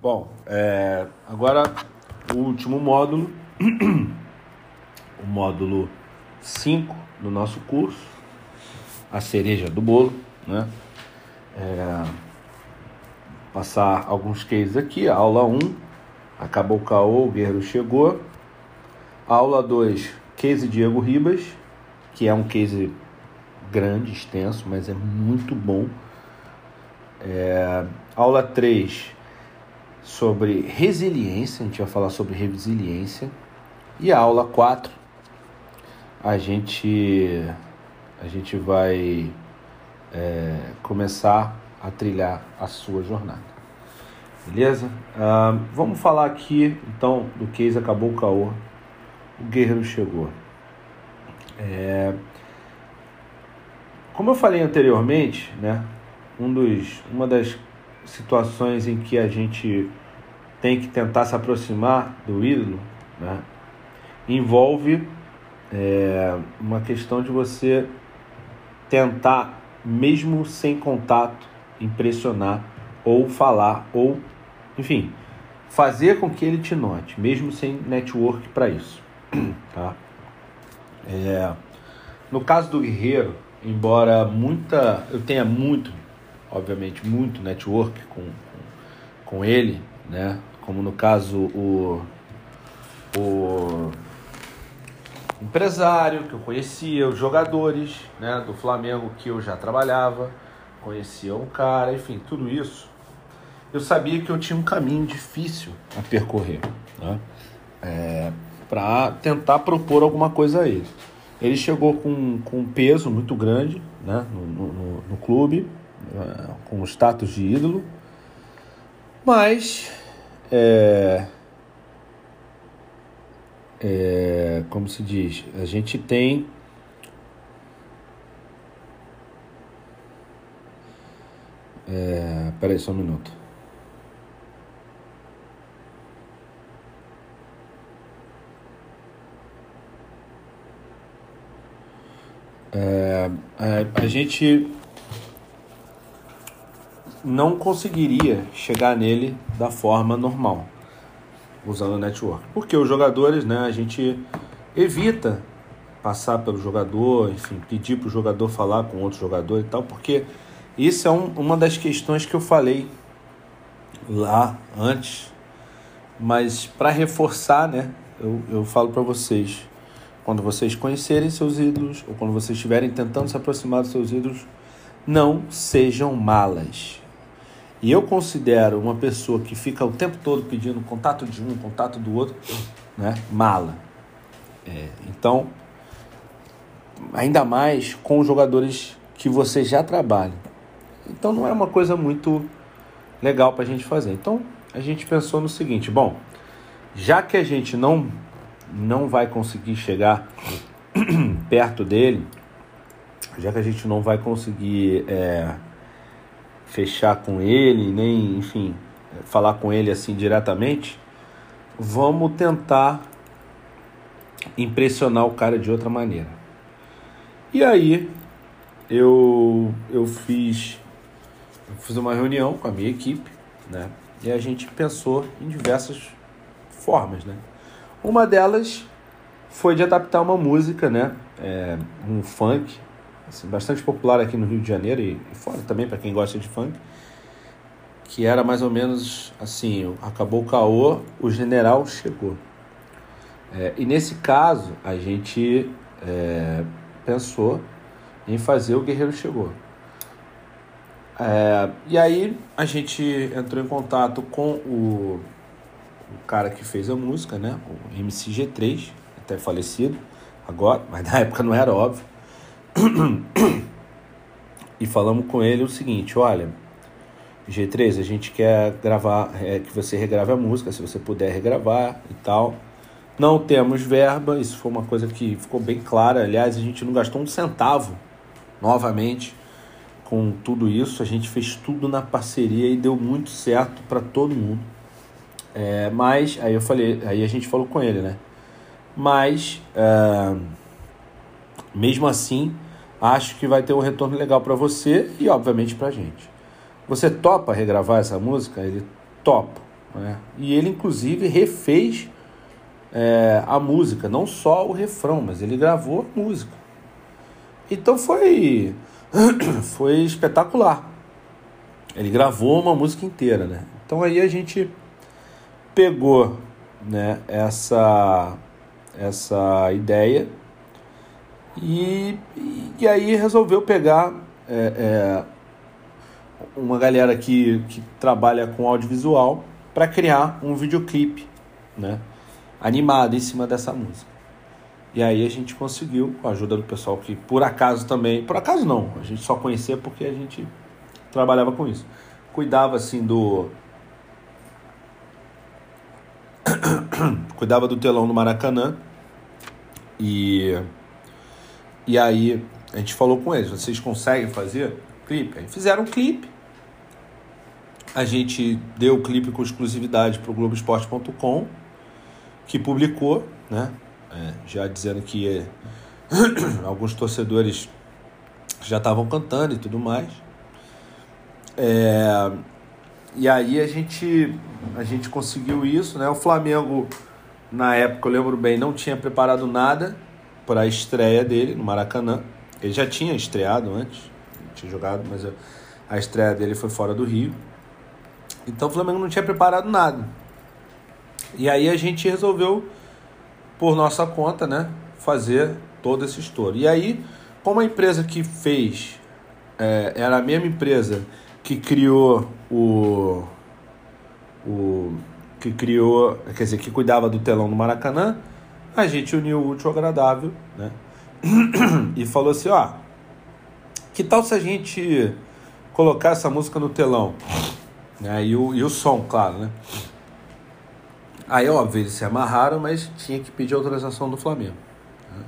Bom, é, agora o último módulo, o módulo 5 do nosso curso, a cereja do bolo, né? É, passar alguns cases aqui, aula 1, acabou o caô, o guerreiro chegou. Aula 2, case Diego Ribas, que é um case grande, extenso, mas é muito bom. É, aula 3, sobre resiliência, a gente vai falar sobre resiliência. E a aula 4, a gente, a gente vai é, começar a trilhar a sua jornada. Beleza? Uh, vamos falar aqui então do case Acabou o Caô. O guerreiro chegou. É, como eu falei anteriormente, né, um dos, uma das situações em que a gente tem que tentar se aproximar do ídolo, né, envolve é, uma questão de você tentar, mesmo sem contato, impressionar ou falar ou, enfim, fazer com que ele te note, mesmo sem network para isso, tá? É, no caso do guerreiro, embora muita, eu tenha muito obviamente, muito network com, com, ele, né? Como no caso o, o empresário que eu conhecia, os jogadores né, do Flamengo que eu já trabalhava, conhecia um cara, enfim, tudo isso. Eu sabia que eu tinha um caminho difícil a percorrer, né? É, para tentar propor alguma coisa a ele. Ele chegou com, com um peso muito grande né, no, no, no clube, com o status de ídolo, mas é, é, como se diz, a gente tem é, peraí só um minuto. É, a, a gente não conseguiria chegar nele da forma normal, usando o network. Porque os jogadores, né, a gente evita passar pelo jogador, enfim, pedir para o jogador falar com outro jogador e tal, porque isso é um, uma das questões que eu falei lá antes, mas para reforçar, né, eu, eu falo para vocês, quando vocês conhecerem seus ídolos, ou quando vocês estiverem tentando se aproximar dos seus ídolos, não sejam malas. E eu considero uma pessoa que fica o tempo todo pedindo contato de um, contato do outro, né? Mala. É, então, ainda mais com jogadores que você já trabalha. Então não é uma coisa muito legal para a gente fazer. Então a gente pensou no seguinte: bom, já que a gente não não vai conseguir chegar perto dele, já que a gente não vai conseguir é, fechar com ele, nem, enfim, falar com ele assim diretamente, vamos tentar impressionar o cara de outra maneira. E aí eu eu fiz eu fiz uma reunião com a minha equipe, né? E a gente pensou em diversas formas, né? Uma delas foi de adaptar uma música, né? É, um funk assim, bastante popular aqui no Rio de Janeiro e, e fora também para quem gosta de funk, que era mais ou menos assim, acabou o caô, o general chegou. É, e nesse caso a gente é, pensou em fazer o Guerreiro Chegou. É, e aí a gente entrou em contato com o, o cara que fez a música, né? O MCG3, até falecido agora, mas na época não era óbvio e falamos com ele o seguinte: olha, G3, a gente quer gravar, é, que você regrave a música, se você puder regravar e tal. Não temos verba, isso foi uma coisa que ficou bem clara. Aliás, a gente não gastou um centavo novamente com tudo isso. A gente fez tudo na parceria e deu muito certo para todo mundo. É, mas aí eu falei, aí a gente falou com ele, né? Mas é, mesmo assim, acho que vai ter um retorno legal para você e, obviamente, para a gente. Você topa regravar essa música? Ele topa. Né? E ele, inclusive, refez é, a música, não só o refrão, mas ele gravou a música. Então foi, foi espetacular. Ele gravou uma música inteira, né? Então aí a gente pegou né, essa, essa ideia e, e aí resolveu pegar é, é, uma galera que, que trabalha com audiovisual para criar um videoclipe né, animado em cima dessa música. E aí a gente conseguiu, com a ajuda do pessoal que por acaso também, por acaso não, a gente só conhecia porque a gente trabalhava com isso. Cuidava assim do cuidava do telão no Maracanã e e aí a gente falou com eles, vocês conseguem fazer clipe? Aí fizeram um clipe. A gente deu o clipe com exclusividade para o Globoesporte.com, que publicou, né? É, já dizendo que alguns torcedores já estavam cantando e tudo mais. É, e aí a gente, a gente conseguiu isso, né? O Flamengo, na época, eu lembro bem, não tinha preparado nada para a estreia dele no Maracanã. Ele já tinha estreado antes, tinha jogado, mas a estreia dele foi fora do Rio. Então o Flamengo não tinha preparado nada. E aí a gente resolveu, por nossa conta, né, fazer todo esse estouro. E aí, como a empresa que fez é, era a mesma empresa que criou o, o que criou, quer dizer, que cuidava do telão do Maracanã, a gente uniu o útil ao agradável, né? e falou assim, ó, que tal se a gente colocar essa música no telão? Né? E, o, e o som, claro, né? Aí, óbvio, eles se amarraram, mas tinha que pedir autorização do Flamengo. Né?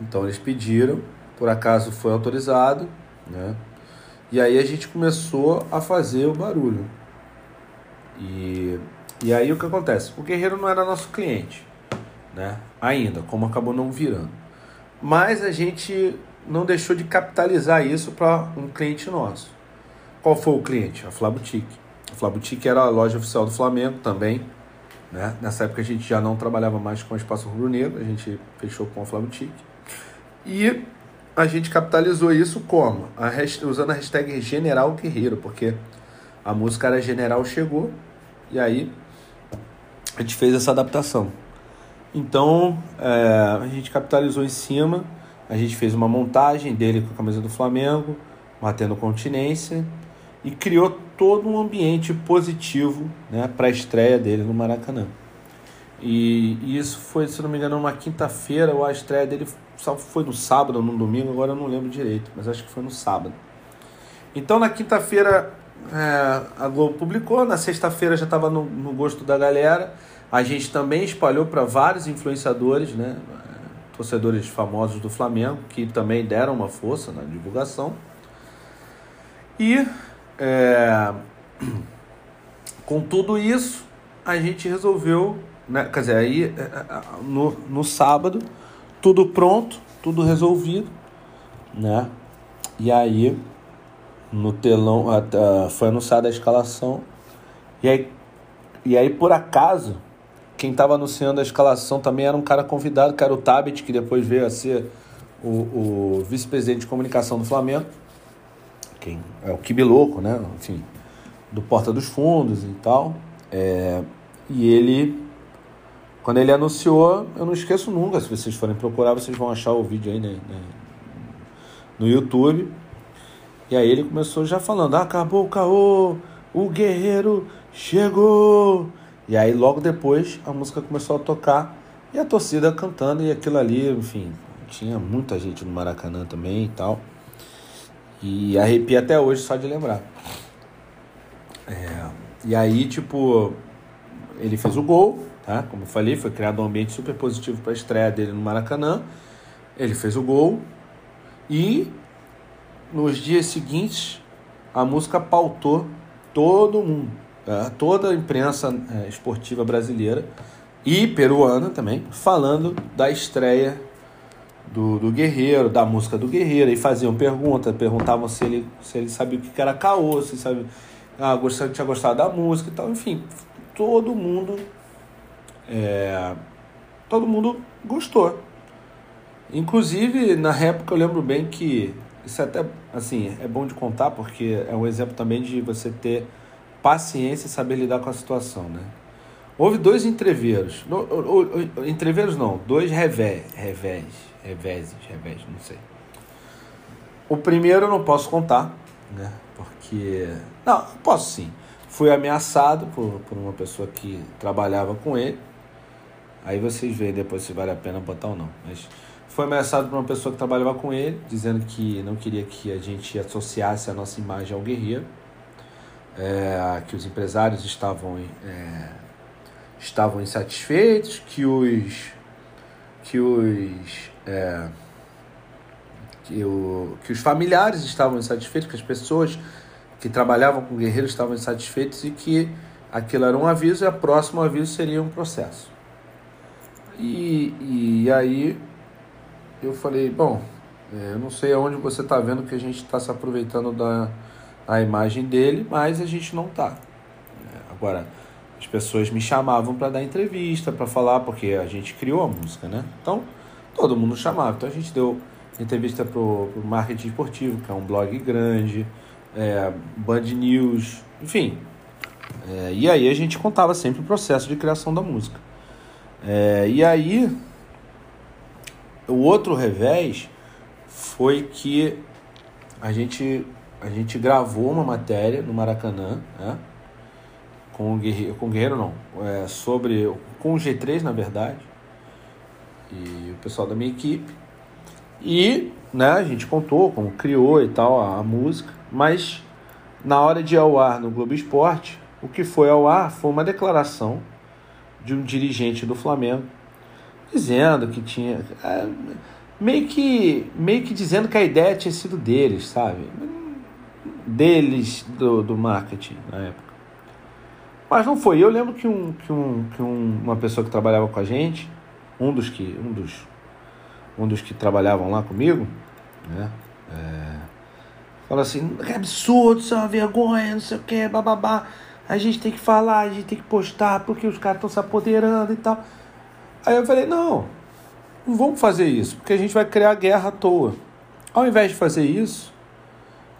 Então eles pediram, por acaso foi autorizado, né? E aí a gente começou a fazer o barulho. E, e aí o que acontece? O Guerreiro não era nosso cliente, né? Ainda, como acabou não virando. Mas a gente não deixou de capitalizar isso para um cliente nosso. Qual foi o cliente? A Flabutique. A Flabutique era a loja oficial do Flamengo também. Né? Nessa época a gente já não trabalhava mais com o Espaço Rubro Negro, a gente fechou com a Flabutique. E a gente capitalizou isso como? A hashtag, usando a hashtag General Guerreiro, porque a música era General Chegou, e aí a gente fez essa adaptação. Então é, a gente capitalizou em cima, a gente fez uma montagem dele com a camisa do Flamengo, batendo continência, e criou todo um ambiente positivo né, para a estreia dele no Maracanã. E, e, isso foi, se não me engano, uma quinta-feira, ou a estreia dele foi no sábado ou no domingo, agora eu não lembro direito, mas acho que foi no sábado. Então na quinta-feira é, a Globo publicou, na sexta-feira já estava no, no, gosto da galera. A gente também espalhou para vários influenciadores, né, torcedores famosos do Flamengo, que também deram uma força na divulgação. E é, com tudo isso, a gente resolveu né? Quer dizer, aí é, é, no, no sábado, tudo pronto, tudo resolvido, né? E aí, no telão, foi anunciada a escalação. E aí, e aí, por acaso, quem estava anunciando a escalação também era um cara convidado, que era o Tabet, que depois veio a ser o, o vice-presidente de comunicação do Flamengo. Quem é o Kibiloco, né? Enfim, do Porta dos Fundos e tal. É, e ele quando ele anunciou, eu não esqueço nunca, se vocês forem procurar, vocês vão achar o vídeo aí né, né, no YouTube. E aí ele começou já falando: acabou o caô, o guerreiro chegou. E aí logo depois a música começou a tocar e a torcida cantando e aquilo ali, enfim, tinha muita gente no Maracanã também e tal. E arrepia até hoje só de lembrar. É, e aí, tipo, ele fez o gol, Tá? Como eu falei, foi criado um ambiente super positivo para a estreia dele no Maracanã. Ele fez o gol e nos dias seguintes a música pautou todo mundo? Toda a imprensa é, esportiva brasileira e peruana também, falando da estreia do, do Guerreiro, da música do Guerreiro, e faziam perguntas, perguntavam se ele, se ele sabia o que era caô, se sabe, ah, gostava, tinha gostado da música e tal, enfim, todo mundo é, todo mundo gostou. Inclusive, na época eu lembro bem que isso é até assim, é bom de contar porque é um exemplo também de você ter paciência e saber lidar com a situação, né? Houve dois entreveiros, entreveiros não, dois revés, revés, reveses, revés, não sei. O primeiro eu não posso contar, né? Porque não, posso sim. Fui ameaçado por, por uma pessoa que trabalhava com ele. Aí vocês veem depois se vale a pena botar ou não. Mas foi ameaçado por uma pessoa que trabalhava com ele, dizendo que não queria que a gente associasse a nossa imagem ao guerreiro, é, que os empresários estavam, é, estavam insatisfeitos, que os que os é, que, o, que os familiares estavam insatisfeitos, que as pessoas que trabalhavam com guerreiros estavam insatisfeitos e que aquilo era um aviso e o próximo aviso seria um processo. E, e aí eu falei, bom, é, eu não sei aonde você está vendo que a gente está se aproveitando da a imagem dele, mas a gente não está. É, agora, as pessoas me chamavam para dar entrevista, para falar, porque a gente criou a música, né? Então, todo mundo chamava. Então, a gente deu entrevista para o Marketing Esportivo, que é um blog grande, é, Band News, enfim. É, e aí a gente contava sempre o processo de criação da música. É, e aí o outro revés foi que a gente, a gente gravou uma matéria no Maracanã, né? Com o Guerreiro, com o Guerreiro não, é, sobre, com o G3 na verdade, e o pessoal da minha equipe. E né, a gente contou como criou e tal a, a música, mas na hora de ir ao ar no Globo Esporte, o que foi ao ar foi uma declaração de um dirigente do Flamengo dizendo que tinha. É, meio que, meio que dizendo que a ideia tinha sido deles, sabe? Deles, do, do marketing na época. Mas não foi. Eu lembro que, um, que, um, que um, uma pessoa que trabalhava com a gente, um dos que, um dos, um dos que trabalhavam lá comigo, né? É, falou assim, que absurdo, isso é uma vergonha, não sei o que, bababá. A gente tem que falar, a gente tem que postar, porque os caras estão se apoderando e tal. Aí eu falei, não, não vamos fazer isso, porque a gente vai criar guerra à toa. Ao invés de fazer isso,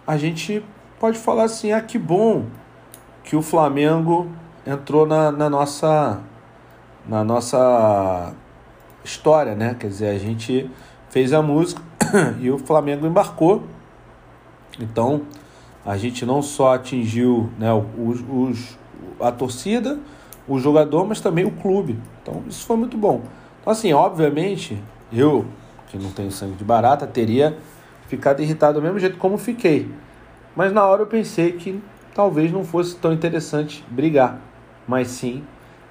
a gente pode falar assim, ah, que bom que o Flamengo entrou na, na nossa na nossa história, né? Quer dizer, a gente fez a música e o Flamengo embarcou. Então, a gente não só atingiu né, os, os, a torcida, o jogador, mas também o clube. Então isso foi muito bom. Então, assim, obviamente, eu, que não tenho sangue de barata, teria ficado irritado do mesmo jeito como fiquei. Mas na hora eu pensei que talvez não fosse tão interessante brigar, mas sim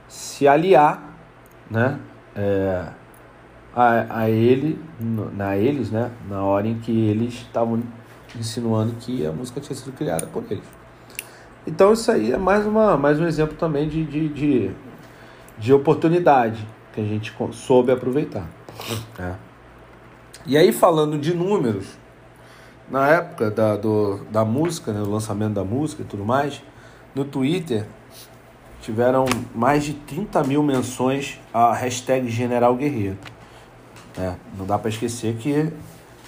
se aliar, né? É, a, a ele, na eles, né? Na hora em que eles estavam insinuando que a música tinha sido criada por eles. Então isso aí é mais, uma, mais um exemplo também de, de, de, de oportunidade que a gente soube aproveitar. É. E aí falando de números, na época da, do, da música, né, do lançamento da música e tudo mais, no Twitter tiveram mais de 30 mil menções a hashtag General Guerreiro. É, não dá para esquecer que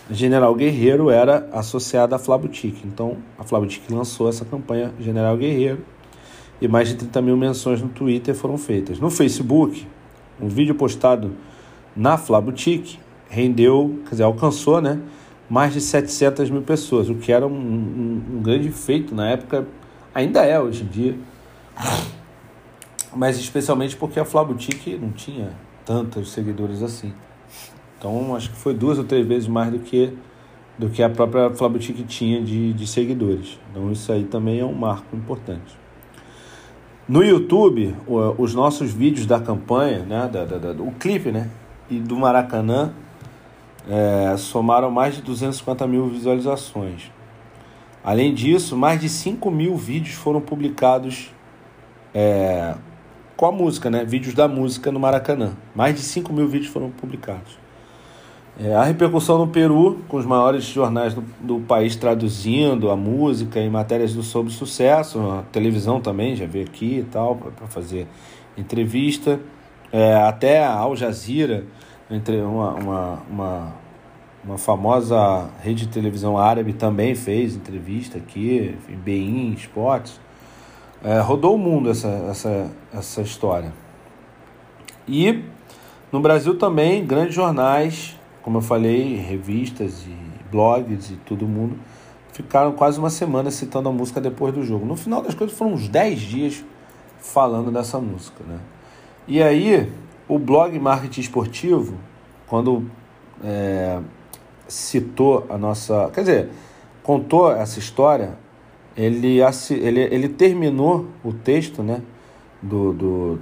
General Guerreiro era associada à Flabutique. Então, a Flabutique lançou essa campanha General Guerreiro e mais de 30 mil menções no Twitter foram feitas. No Facebook, um vídeo postado na Flabutique rendeu, quer dizer, alcançou, né, mais de 700 mil pessoas, o que era um, um, um grande feito na época, ainda é hoje em dia, mas especialmente porque a Flabutique não tinha tantos seguidores assim. Então acho que foi duas ou três vezes mais do que do que a própria Flabutique tinha de, de seguidores. Então isso aí também é um marco importante. No YouTube, os nossos vídeos da campanha, né, da, da, da, o clipe né, e do Maracanã é, somaram mais de 250 mil visualizações. Além disso, mais de 5 mil vídeos foram publicados é, com a música, né? Vídeos da música no Maracanã. Mais de 5 mil vídeos foram publicados. É, a repercussão no Peru, com os maiores jornais do, do país traduzindo a música em matérias do sobre sucesso, a televisão também já veio aqui e tal, para fazer entrevista. É, até a Al Jazeera, entre uma, uma, uma, uma, famosa rede de televisão árabe, também fez entrevista aqui, em Esportes. É, rodou o mundo essa, essa, essa história. E no Brasil também, grandes jornais como eu falei, revistas e blogs e todo mundo ficaram quase uma semana citando a música depois do jogo. No final das coisas foram uns 10 dias falando dessa música, né? E aí, o blog Marketing Esportivo, quando é, citou a nossa... Quer dizer, contou essa história, ele, ele, ele terminou o texto, né? Do, do,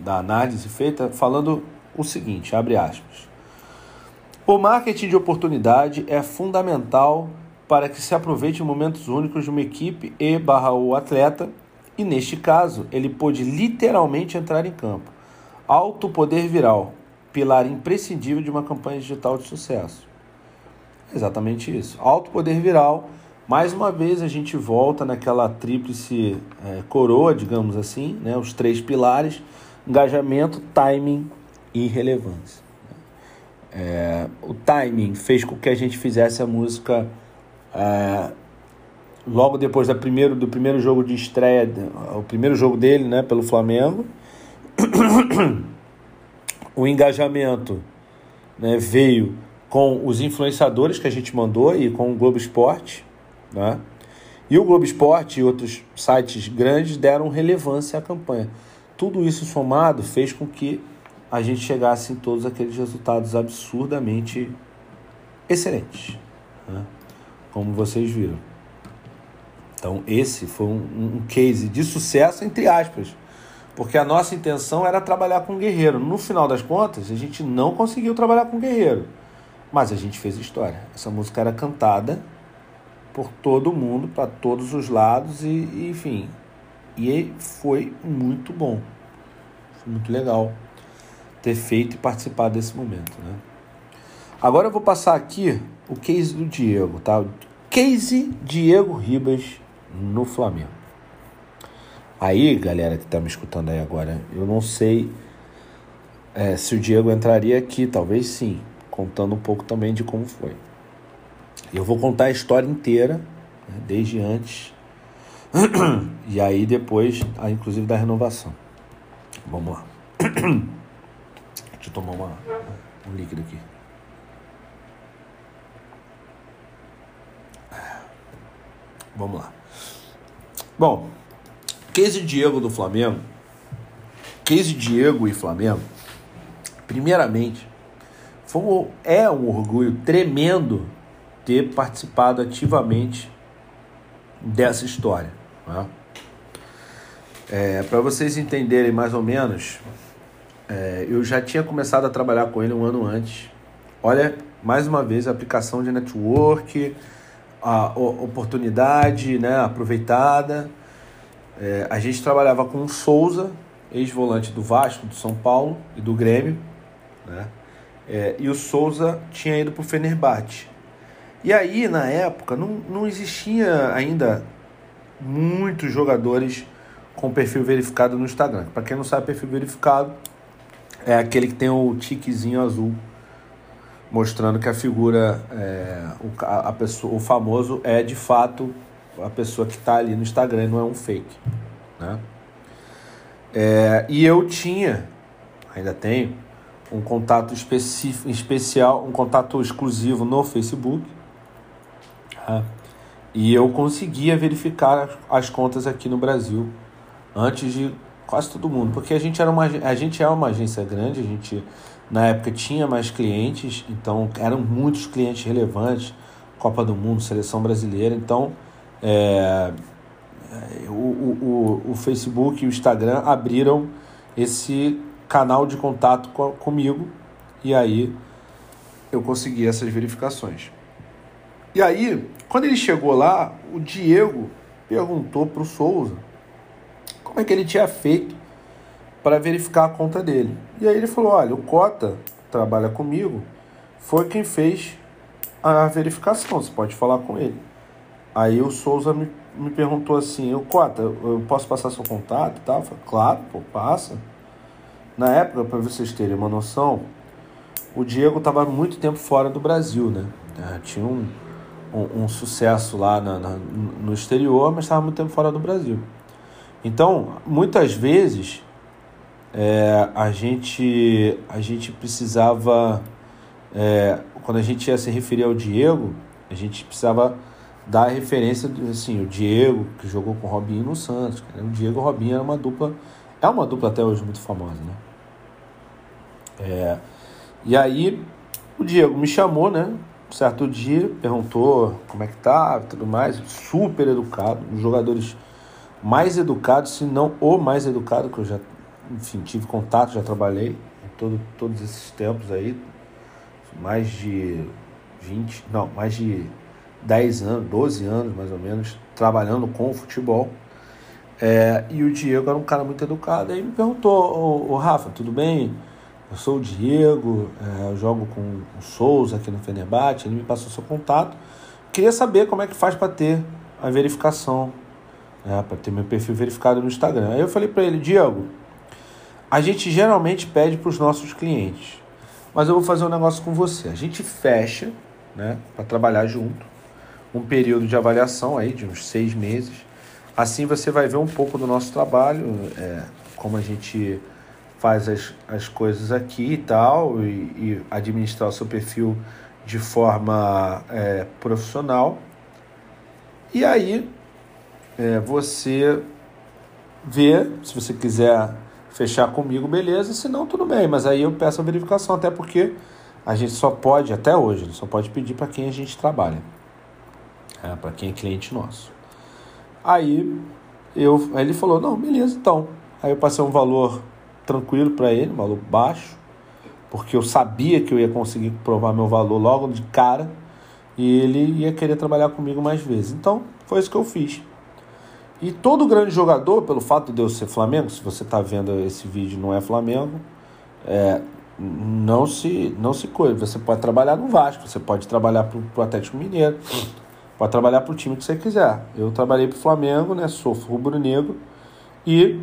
da análise feita falando o seguinte, abre aspas. O marketing de oportunidade é fundamental para que se aproveite momentos únicos de uma equipe e barra o atleta, e neste caso ele pôde literalmente entrar em campo. Alto poder viral, pilar imprescindível de uma campanha digital de sucesso. Exatamente isso. Alto poder viral, mais uma vez a gente volta naquela tríplice é, coroa, digamos assim, né? os três pilares: engajamento, timing e relevância. É, o timing fez com que a gente fizesse a música é, logo depois da primeiro, do primeiro jogo de estreia, o primeiro jogo dele né, pelo Flamengo. O engajamento né, veio com os influenciadores que a gente mandou e com o Globo Esporte. Né? E o Globo Esporte e outros sites grandes deram relevância à campanha. Tudo isso somado fez com que a gente chegasse em todos aqueles resultados absurdamente excelentes, né? como vocês viram. Então, esse foi um, um case de sucesso, entre aspas, porque a nossa intenção era trabalhar com guerreiro. No final das contas, a gente não conseguiu trabalhar com guerreiro, mas a gente fez história. Essa música era cantada por todo mundo, para todos os lados, e, e enfim, e foi muito bom, foi muito legal ter feito e participado desse momento, né? Agora eu vou passar aqui o case do Diego, tá? Case Diego Ribas no Flamengo. Aí, galera que tá me escutando aí agora, eu não sei é, se o Diego entraria aqui, talvez sim, contando um pouco também de como foi. Eu vou contar a história inteira, né, desde antes, e aí depois, inclusive da renovação. Vamos lá. Deixa eu tomar uma, um líquido aqui. Vamos lá. Bom, case Diego do Flamengo. Case Diego e Flamengo. Primeiramente, foi é um orgulho tremendo ter participado ativamente dessa história. Né? É, Para vocês entenderem mais ou menos, é, eu já tinha começado a trabalhar com ele um ano antes. Olha, mais uma vez, a aplicação de network, a, oportunidade né, aproveitada. É, a gente trabalhava com o Souza, ex-volante do Vasco, do São Paulo e do Grêmio. Né? É, e o Souza tinha ido para o Fenerbahçe. E aí, na época, não, não existia ainda muitos jogadores com perfil verificado no Instagram. Para quem não sabe, perfil verificado é aquele que tem o tiquezinho azul, mostrando que a figura, é, o, a, a pessoa, o famoso é de fato a pessoa que está ali no Instagram, não é um fake. Né? É, e eu tinha, ainda tenho, um contato específico, especial, um contato exclusivo no Facebook. Tá? E eu conseguia verificar as contas aqui no Brasil antes de quase todo mundo, porque a gente era uma a gente é uma agência grande, a gente na época tinha mais clientes, então eram muitos clientes relevantes, Copa do Mundo, seleção brasileira, então é, o, o, o, Facebook e o Instagram abriram esse canal de contato com, comigo e aí eu consegui essas verificações. E aí, quando ele chegou lá, o Diego perguntou para o Souza como é que ele tinha feito para verificar a conta dele. E aí ele falou: olha, o Cota trabalha comigo, foi quem fez a verificação. Você pode falar com ele. Aí o Souza me, me perguntou assim: eu, Cota, eu posso passar seu contato e tal? Eu falei, claro, pô, passa. Na época, para vocês terem uma noção, o Diego estava muito tempo fora do Brasil, né? É, tinha um, um, um, sucesso lá na, na, no exterior, mas estava muito tempo fora do Brasil. Então, muitas vezes, é, a, gente, a gente precisava, é, quando a gente ia se referir ao Diego, a gente precisava dar a referência, assim, o Diego, que jogou com o Robinho no Santos. O Diego e o Robinho era uma dupla, é uma dupla até hoje muito famosa, né? É, e aí o Diego me chamou, né? Certo dia, perguntou como é que tá, tudo mais, super educado, um dos jogadores mais educados, se não o mais educado que eu já, enfim, tive contato, já trabalhei em todo, todos esses tempos aí, mais de 20, não, mais de 10 anos, 12 anos mais ou menos, trabalhando com o futebol. É, e o Diego era um cara muito educado, aí me perguntou, ô Rafa, tudo bem? Eu sou o Diego, é, eu jogo com o Souza aqui no Fenerbahçe, ele me passou seu contato. Queria saber como é que faz para ter a verificação, né, para ter meu perfil verificado no Instagram. Aí eu falei para ele, Diego, a gente geralmente pede para os nossos clientes, mas eu vou fazer um negócio com você. A gente fecha, né, para trabalhar junto, um período de avaliação aí de uns seis meses. Assim você vai ver um pouco do nosso trabalho, é, como a gente faz as, as coisas aqui e tal, e, e administrar o seu perfil de forma é, profissional. E aí é, você vê, se você quiser fechar comigo, beleza, se não, tudo bem, mas aí eu peço a verificação, até porque a gente só pode, até hoje, só pode pedir para quem a gente trabalha, é, para quem é cliente nosso. Aí eu, aí ele falou, não, beleza, então. Aí eu passei um valor tranquilo para ele, um valor baixo, porque eu sabia que eu ia conseguir provar meu valor logo de cara e ele ia querer trabalhar comigo mais vezes. Então, foi isso que eu fiz. E todo grande jogador, pelo fato de eu ser Flamengo, se você está vendo esse vídeo não é Flamengo, é, não se não se coisa. Você pode trabalhar no Vasco, você pode trabalhar para o Atlético Mineiro, pode trabalhar para o time que você quiser. Eu trabalhei para o Flamengo, né? Sou rubro-negro e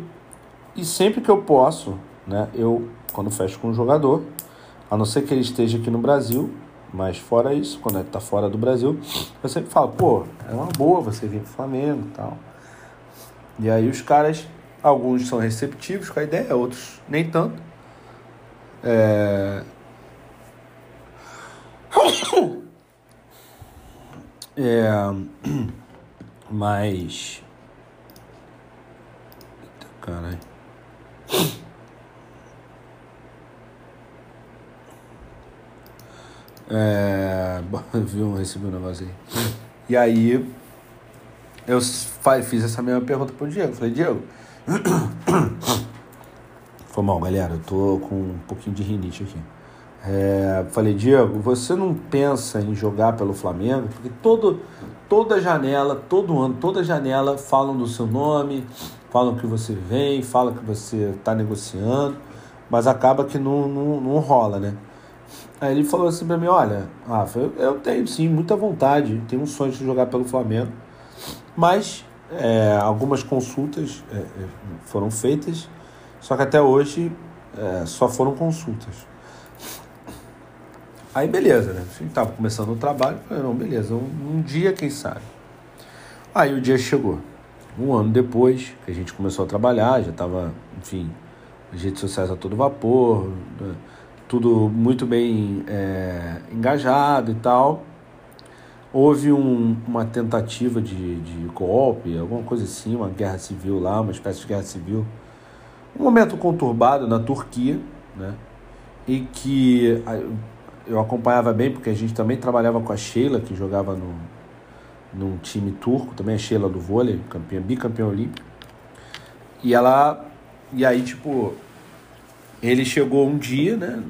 e sempre que eu posso, né, eu, quando fecho com um jogador, a não ser que ele esteja aqui no Brasil, mas fora isso, quando ele está fora do Brasil, eu sempre falo, pô, é uma boa você vir pro Flamengo e tal. E aí os caras, alguns são receptivos com a ideia, outros nem tanto. É... É... Mas. Eita, caralho. É, viu, recebi um negócio aí. E aí eu fiz essa mesma pergunta pro Diego. Falei, Diego. Foi mal, galera. Eu tô com um pouquinho de rinite aqui. É, falei, Diego, você não pensa em jogar pelo Flamengo? Porque todo, toda janela, todo ano, toda janela falam do seu nome, falam que você vem, falam que você está negociando, mas acaba que não, não, não rola, né? Aí ele falou assim para mim, olha, Rafa, eu, eu, tenho sim muita vontade, tenho um sonho de jogar pelo Flamengo, mas é, algumas consultas é, é foram feitas, só que até hoje é, só foram consultas. Aí beleza, né? A gente tava começando o trabalho, falei, não, beleza, um, um dia quem sabe. Aí o dia chegou. Um ano depois que a gente começou a trabalhar, já estava, enfim, as redes sociais a todo vapor, né? tudo muito bem é, engajado e tal. Houve um, uma tentativa de, de golpe, alguma coisa assim, uma guerra civil lá, uma espécie de guerra civil. Um momento conturbado na Turquia, né? E que eu acompanhava bem, porque a gente também trabalhava com a Sheila, que jogava no, num time turco, também a Sheila do vôlei, campeã, bicampeã olímpico. E ela. E aí, tipo, ele chegou um dia, né,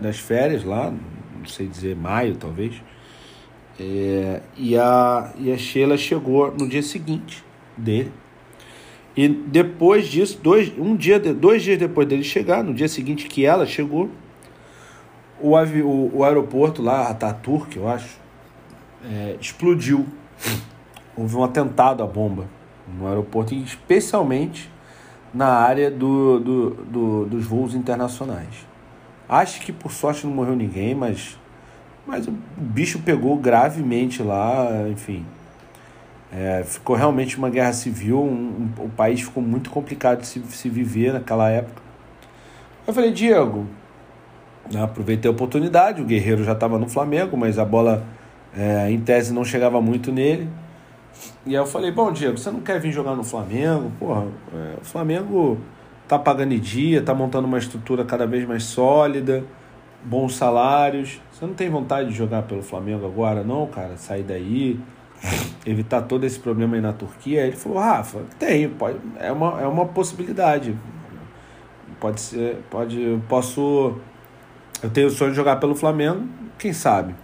das férias lá, não sei dizer, maio talvez. É, e, a, e a Sheila chegou no dia seguinte dele. E depois disso, dois, um dia, dois dias depois dele chegar, no dia seguinte que ela chegou, o, o, o aeroporto lá, Ataturk, eu acho, é, explodiu. Houve um atentado à bomba no aeroporto, especialmente na área do, do, do, dos voos internacionais. Acho que por sorte não morreu ninguém, mas, mas o bicho pegou gravemente lá, enfim. É, ficou realmente uma guerra civil, um, um, o país ficou muito complicado de se, se viver naquela época. Eu falei, Diego, aproveitei a oportunidade, o Guerreiro já estava no Flamengo, mas a bola é, em tese não chegava muito nele. E aí eu falei, bom, Diego, você não quer vir jogar no Flamengo? Porra, é, o Flamengo tá pagando em dia, tá montando uma estrutura cada vez mais sólida, bons salários. Você não tem vontade de jogar pelo Flamengo agora, não, cara? Sair daí, evitar todo esse problema aí na Turquia? Aí ele falou, Rafa, tem, pode, é uma, é uma possibilidade. Pode ser, pode, posso. Eu tenho o sonho de jogar pelo Flamengo, quem sabe?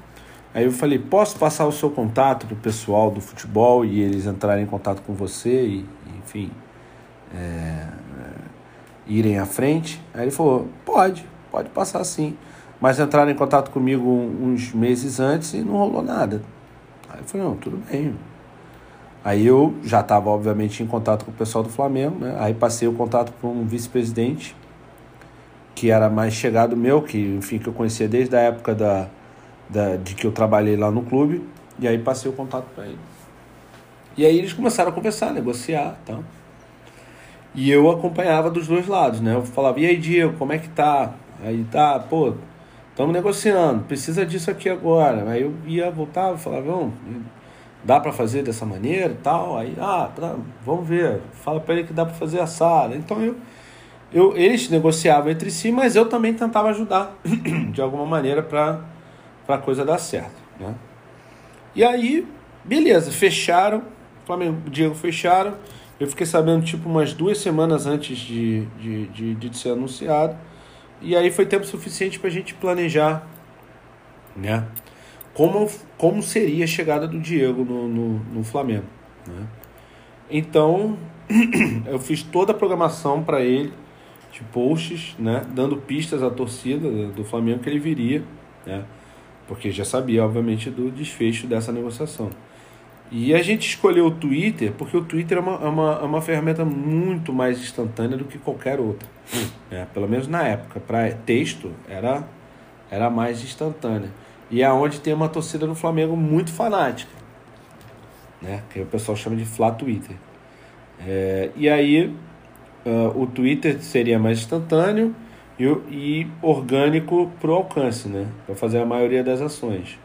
Aí eu falei, posso passar o seu contato pro pessoal do futebol e eles entrarem em contato com você e, enfim, é, é, irem à frente? Aí ele falou, pode, pode passar sim. Mas entraram em contato comigo uns meses antes e não rolou nada. Aí eu falei, não, tudo bem. Aí eu já estava, obviamente, em contato com o pessoal do Flamengo, né? Aí passei o contato para um vice-presidente que era mais chegado meu, que, enfim, que eu conhecia desde a época da da, de que eu trabalhei lá no clube, e aí passei o contato para ele. E aí eles começaram a conversar, negociar tá? E eu acompanhava dos dois lados, né? Eu falava, e aí, Diego, como é que tá? Aí tá, pô, estamos negociando, precisa disso aqui agora. Aí eu ia, voltava, falava, dá para fazer dessa maneira tal. Aí, ah, tá, vamos ver, fala para ele que dá para fazer assado. Então eu, eu, eles negociavam entre si, mas eu também tentava ajudar de alguma maneira para a coisa dar certo. Né? E aí, beleza, fecharam, Flamengo e Diego fecharam. Eu fiquei sabendo tipo umas duas semanas antes de, de, de, de ser anunciado. E aí foi tempo suficiente para a gente planejar né? como, como seria a chegada do Diego no, no, no Flamengo. Né? Então, eu fiz toda a programação para ele, de posts, né? dando pistas à torcida do Flamengo que ele viria. Né? porque já sabia, obviamente, do desfecho dessa negociação. E a gente escolheu o Twitter porque o Twitter é uma, é uma, é uma ferramenta muito mais instantânea do que qualquer outra. É, pelo menos na época, para texto, era, era mais instantânea. E é onde tem uma torcida do Flamengo muito fanática, né? que o pessoal chama de Flá Twitter. É, e aí, uh, o Twitter seria mais instantâneo e, e orgânico para o alcance, né? para fazer a maioria das ações.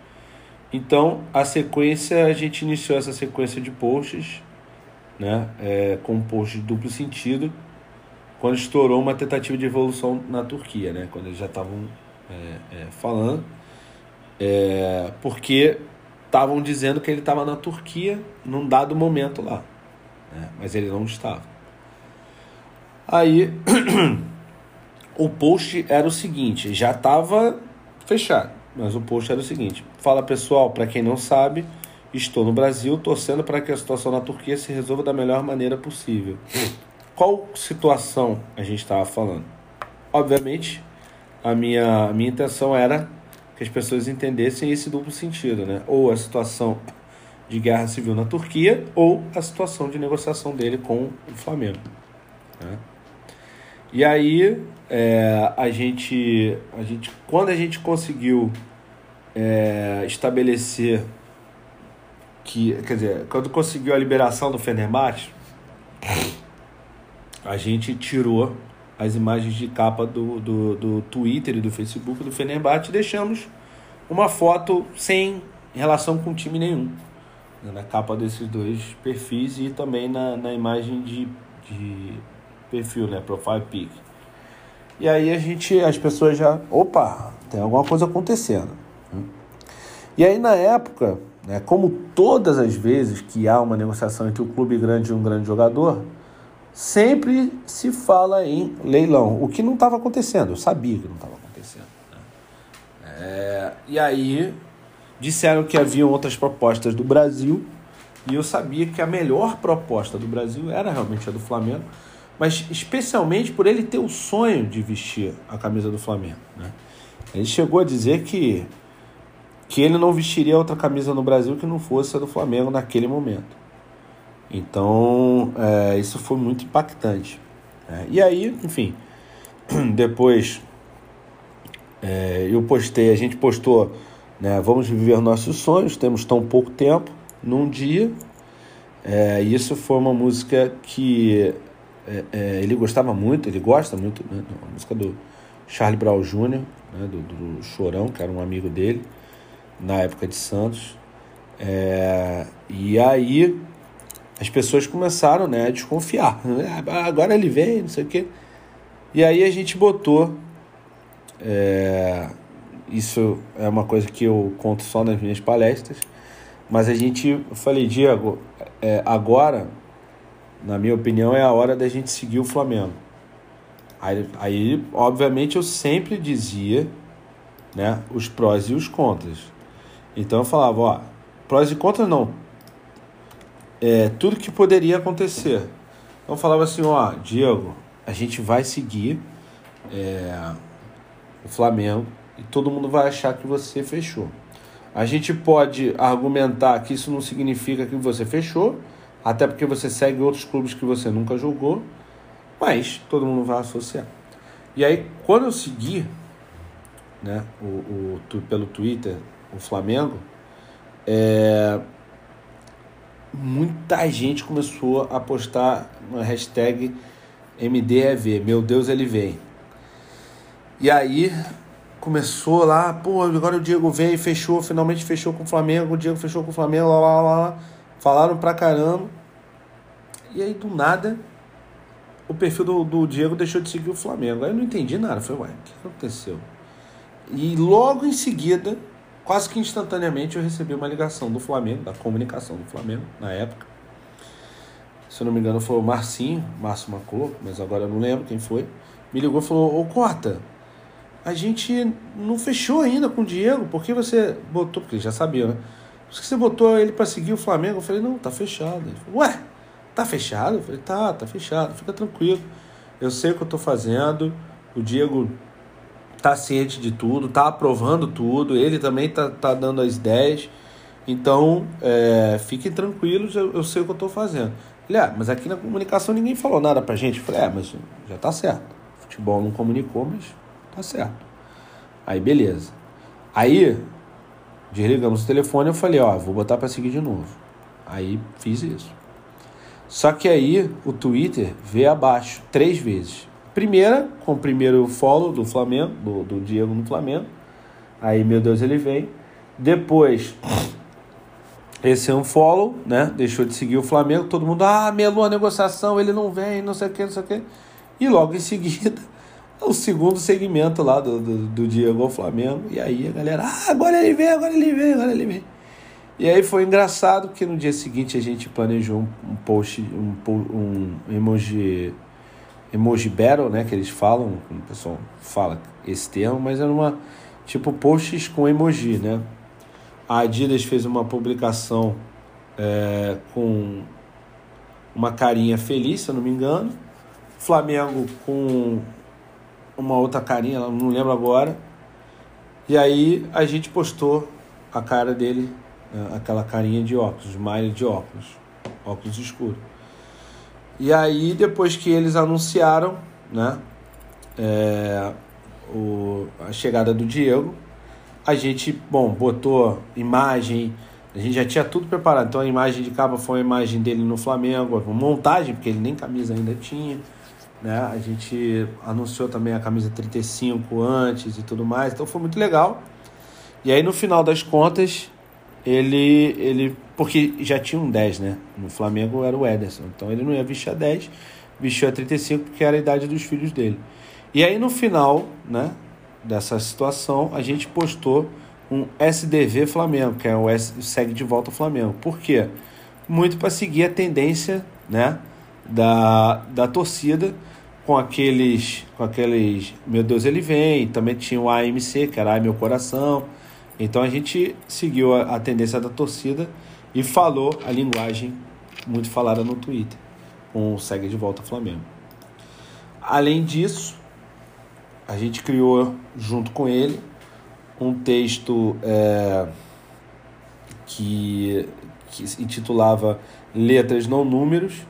Então, a sequência, a gente iniciou essa sequência de posts, né? É, com um post de duplo sentido, quando estourou uma tentativa de evolução na Turquia, né? quando eles já estavam é, é, falando, é, porque estavam dizendo que ele estava na Turquia num dado momento lá, né? mas ele não estava. Aí o post era o seguinte, já estava fechado, mas o post era o seguinte: Fala pessoal, para quem não sabe, estou no Brasil torcendo para que a situação na Turquia se resolva da melhor maneira possível. Qual situação a gente estava falando? Obviamente, a minha, a minha intenção era que as pessoas entendessem esse duplo sentido, né? Ou a situação de guerra civil na Turquia, ou a situação de negociação dele com o Flamengo. Né? E aí é, a gente, a gente, quando a gente conseguiu é, estabelecer que, quer dizer, quando conseguiu a liberação do Fenerbahçe, a gente tirou as imagens de capa do, do, do Twitter e do Facebook do Fenerbahçe e deixamos uma foto sem relação com time nenhum. Na capa desses dois perfis e também na, na imagem de, de perfil, né, profile pic. E aí a gente, as pessoas já, opa, tem alguma coisa acontecendo. E aí na época, né, como todas as vezes que há uma negociação entre um clube grande e um grande jogador, sempre se fala em leilão, o que não estava acontecendo, eu sabia que não estava acontecendo. Né? É, e aí disseram que haviam outras propostas do Brasil, e eu sabia que a melhor proposta do Brasil era realmente a do Flamengo, mas especialmente por ele ter o sonho de vestir a camisa do Flamengo. Né? Ele chegou a dizer que, que ele não vestiria outra camisa no Brasil que não fosse a do Flamengo naquele momento. Então, é, isso foi muito impactante. É, e aí, enfim, depois é, eu postei, a gente postou, né, vamos viver nossos sonhos, temos tão pouco tempo, num dia. É, isso foi uma música que é, é, ele gostava muito, ele gosta muito, né, uma música do Charlie Brown Jr., né, do, do, Chorão, que era um amigo dele, na época de Santos. É, e aí as pessoas começaram né, a desconfiar. Ah, agora ele vem, não sei o quê. E aí a gente botou. É, isso é uma coisa que eu conto só nas minhas palestras. Mas a gente, eu falei, Diego, é, agora, na minha opinião, é a hora da gente seguir o Flamengo. Aí, aí, obviamente, eu sempre dizia né, os prós e os contras. Então eu falava, ó, prós e contras não, é, tudo que poderia acontecer. Então falava assim, ó, Diego, a gente vai seguir é, o Flamengo e todo mundo vai achar que você fechou. A gente pode argumentar que isso não significa que você fechou, até porque você segue outros clubes que você nunca jogou, mas todo mundo vai associar. E aí, quando eu segui né, o, o, pelo Twitter o Flamengo, é, muita gente começou a postar uma hashtag MDEV, meu Deus, ele vem. E aí começou lá, pô, agora o Diego veio, fechou, finalmente fechou com o Flamengo, o Diego fechou com o Flamengo, lá, lá, lá, falaram pra caramba. E aí do nada o perfil do, do Diego deixou de seguir o Flamengo. Aí eu não entendi nada, falei, ué, o que aconteceu? E logo em seguida Quase que instantaneamente eu recebi uma ligação do Flamengo, da comunicação do Flamengo, na época. Se eu não me engano foi o Marcinho, Márcio Macô, mas agora eu não lembro quem foi. Me ligou e falou, ô Cota, a gente não fechou ainda com o Diego, por que você botou, porque já sabia, né? Que você botou ele para seguir o Flamengo? Eu falei, não, tá fechado. Ele falou, ué, tá fechado? Eu falei, tá, tá fechado, fica tranquilo. Eu sei o que eu tô fazendo. O Diego tá ciente de tudo, tá aprovando tudo, ele também tá, tá dando as ideias. Então, é, fiquem tranquilos, eu, eu sei o que eu estou fazendo. Ele, ah, mas aqui na comunicação ninguém falou nada pra gente. Eu falei, é, mas já tá certo. O futebol não comunicou, mas tá certo. Aí, beleza. Aí, desligamos o telefone eu falei, ó, vou botar para seguir de novo. Aí, fiz isso. Só que aí, o Twitter veio abaixo, três vezes. Primeira, com o primeiro follow do Flamengo, do, do Diego no Flamengo. Aí, meu Deus, ele vem. Depois, esse é um follow, né? Deixou de seguir o Flamengo. Todo mundo, ah, melou a negociação, ele não vem, não sei o que, não sei o que. E logo em seguida, o segundo segmento lá do, do, do Diego Flamengo. E aí a galera, ah, agora ele vem, agora ele vem, agora ele vem. E aí foi engraçado que no dia seguinte a gente planejou um post, um, um emoji emoji battle, né, que eles falam, o pessoal fala esse termo, mas era uma tipo posts com emoji, né? A Adidas fez uma publicação é, com uma carinha feliz, se eu não me engano. Flamengo com uma outra carinha, não lembro agora. E aí a gente postou a cara dele, né, aquela carinha de óculos, smile de óculos, óculos escuros. E aí, depois que eles anunciaram né, é, o, a chegada do Diego, a gente, bom, botou imagem, a gente já tinha tudo preparado. Então a imagem de capa foi a imagem dele no Flamengo, montagem, porque ele nem camisa ainda tinha. Né? A gente anunciou também a camisa 35 antes e tudo mais, então foi muito legal. E aí no final das contas, ele, ele porque já tinha um 10, né? No Flamengo era o Ederson. Então ele não ia vestir a 10, vestiu a 35 porque era a idade dos filhos dele. E aí no final, né, dessa situação, a gente postou um SDV Flamengo, que é o S, segue de volta o Flamengo. Por quê? Muito para seguir a tendência, né, da, da torcida com aqueles com aqueles meu Deus, ele vem, também tinha o AMC, que era Ai meu coração. Então a gente seguiu a, a tendência da torcida e falou a linguagem muito falada no Twitter, com o Segue de Volta Flamengo. Além disso, a gente criou junto com ele um texto é, que, que se intitulava Letras Não Números,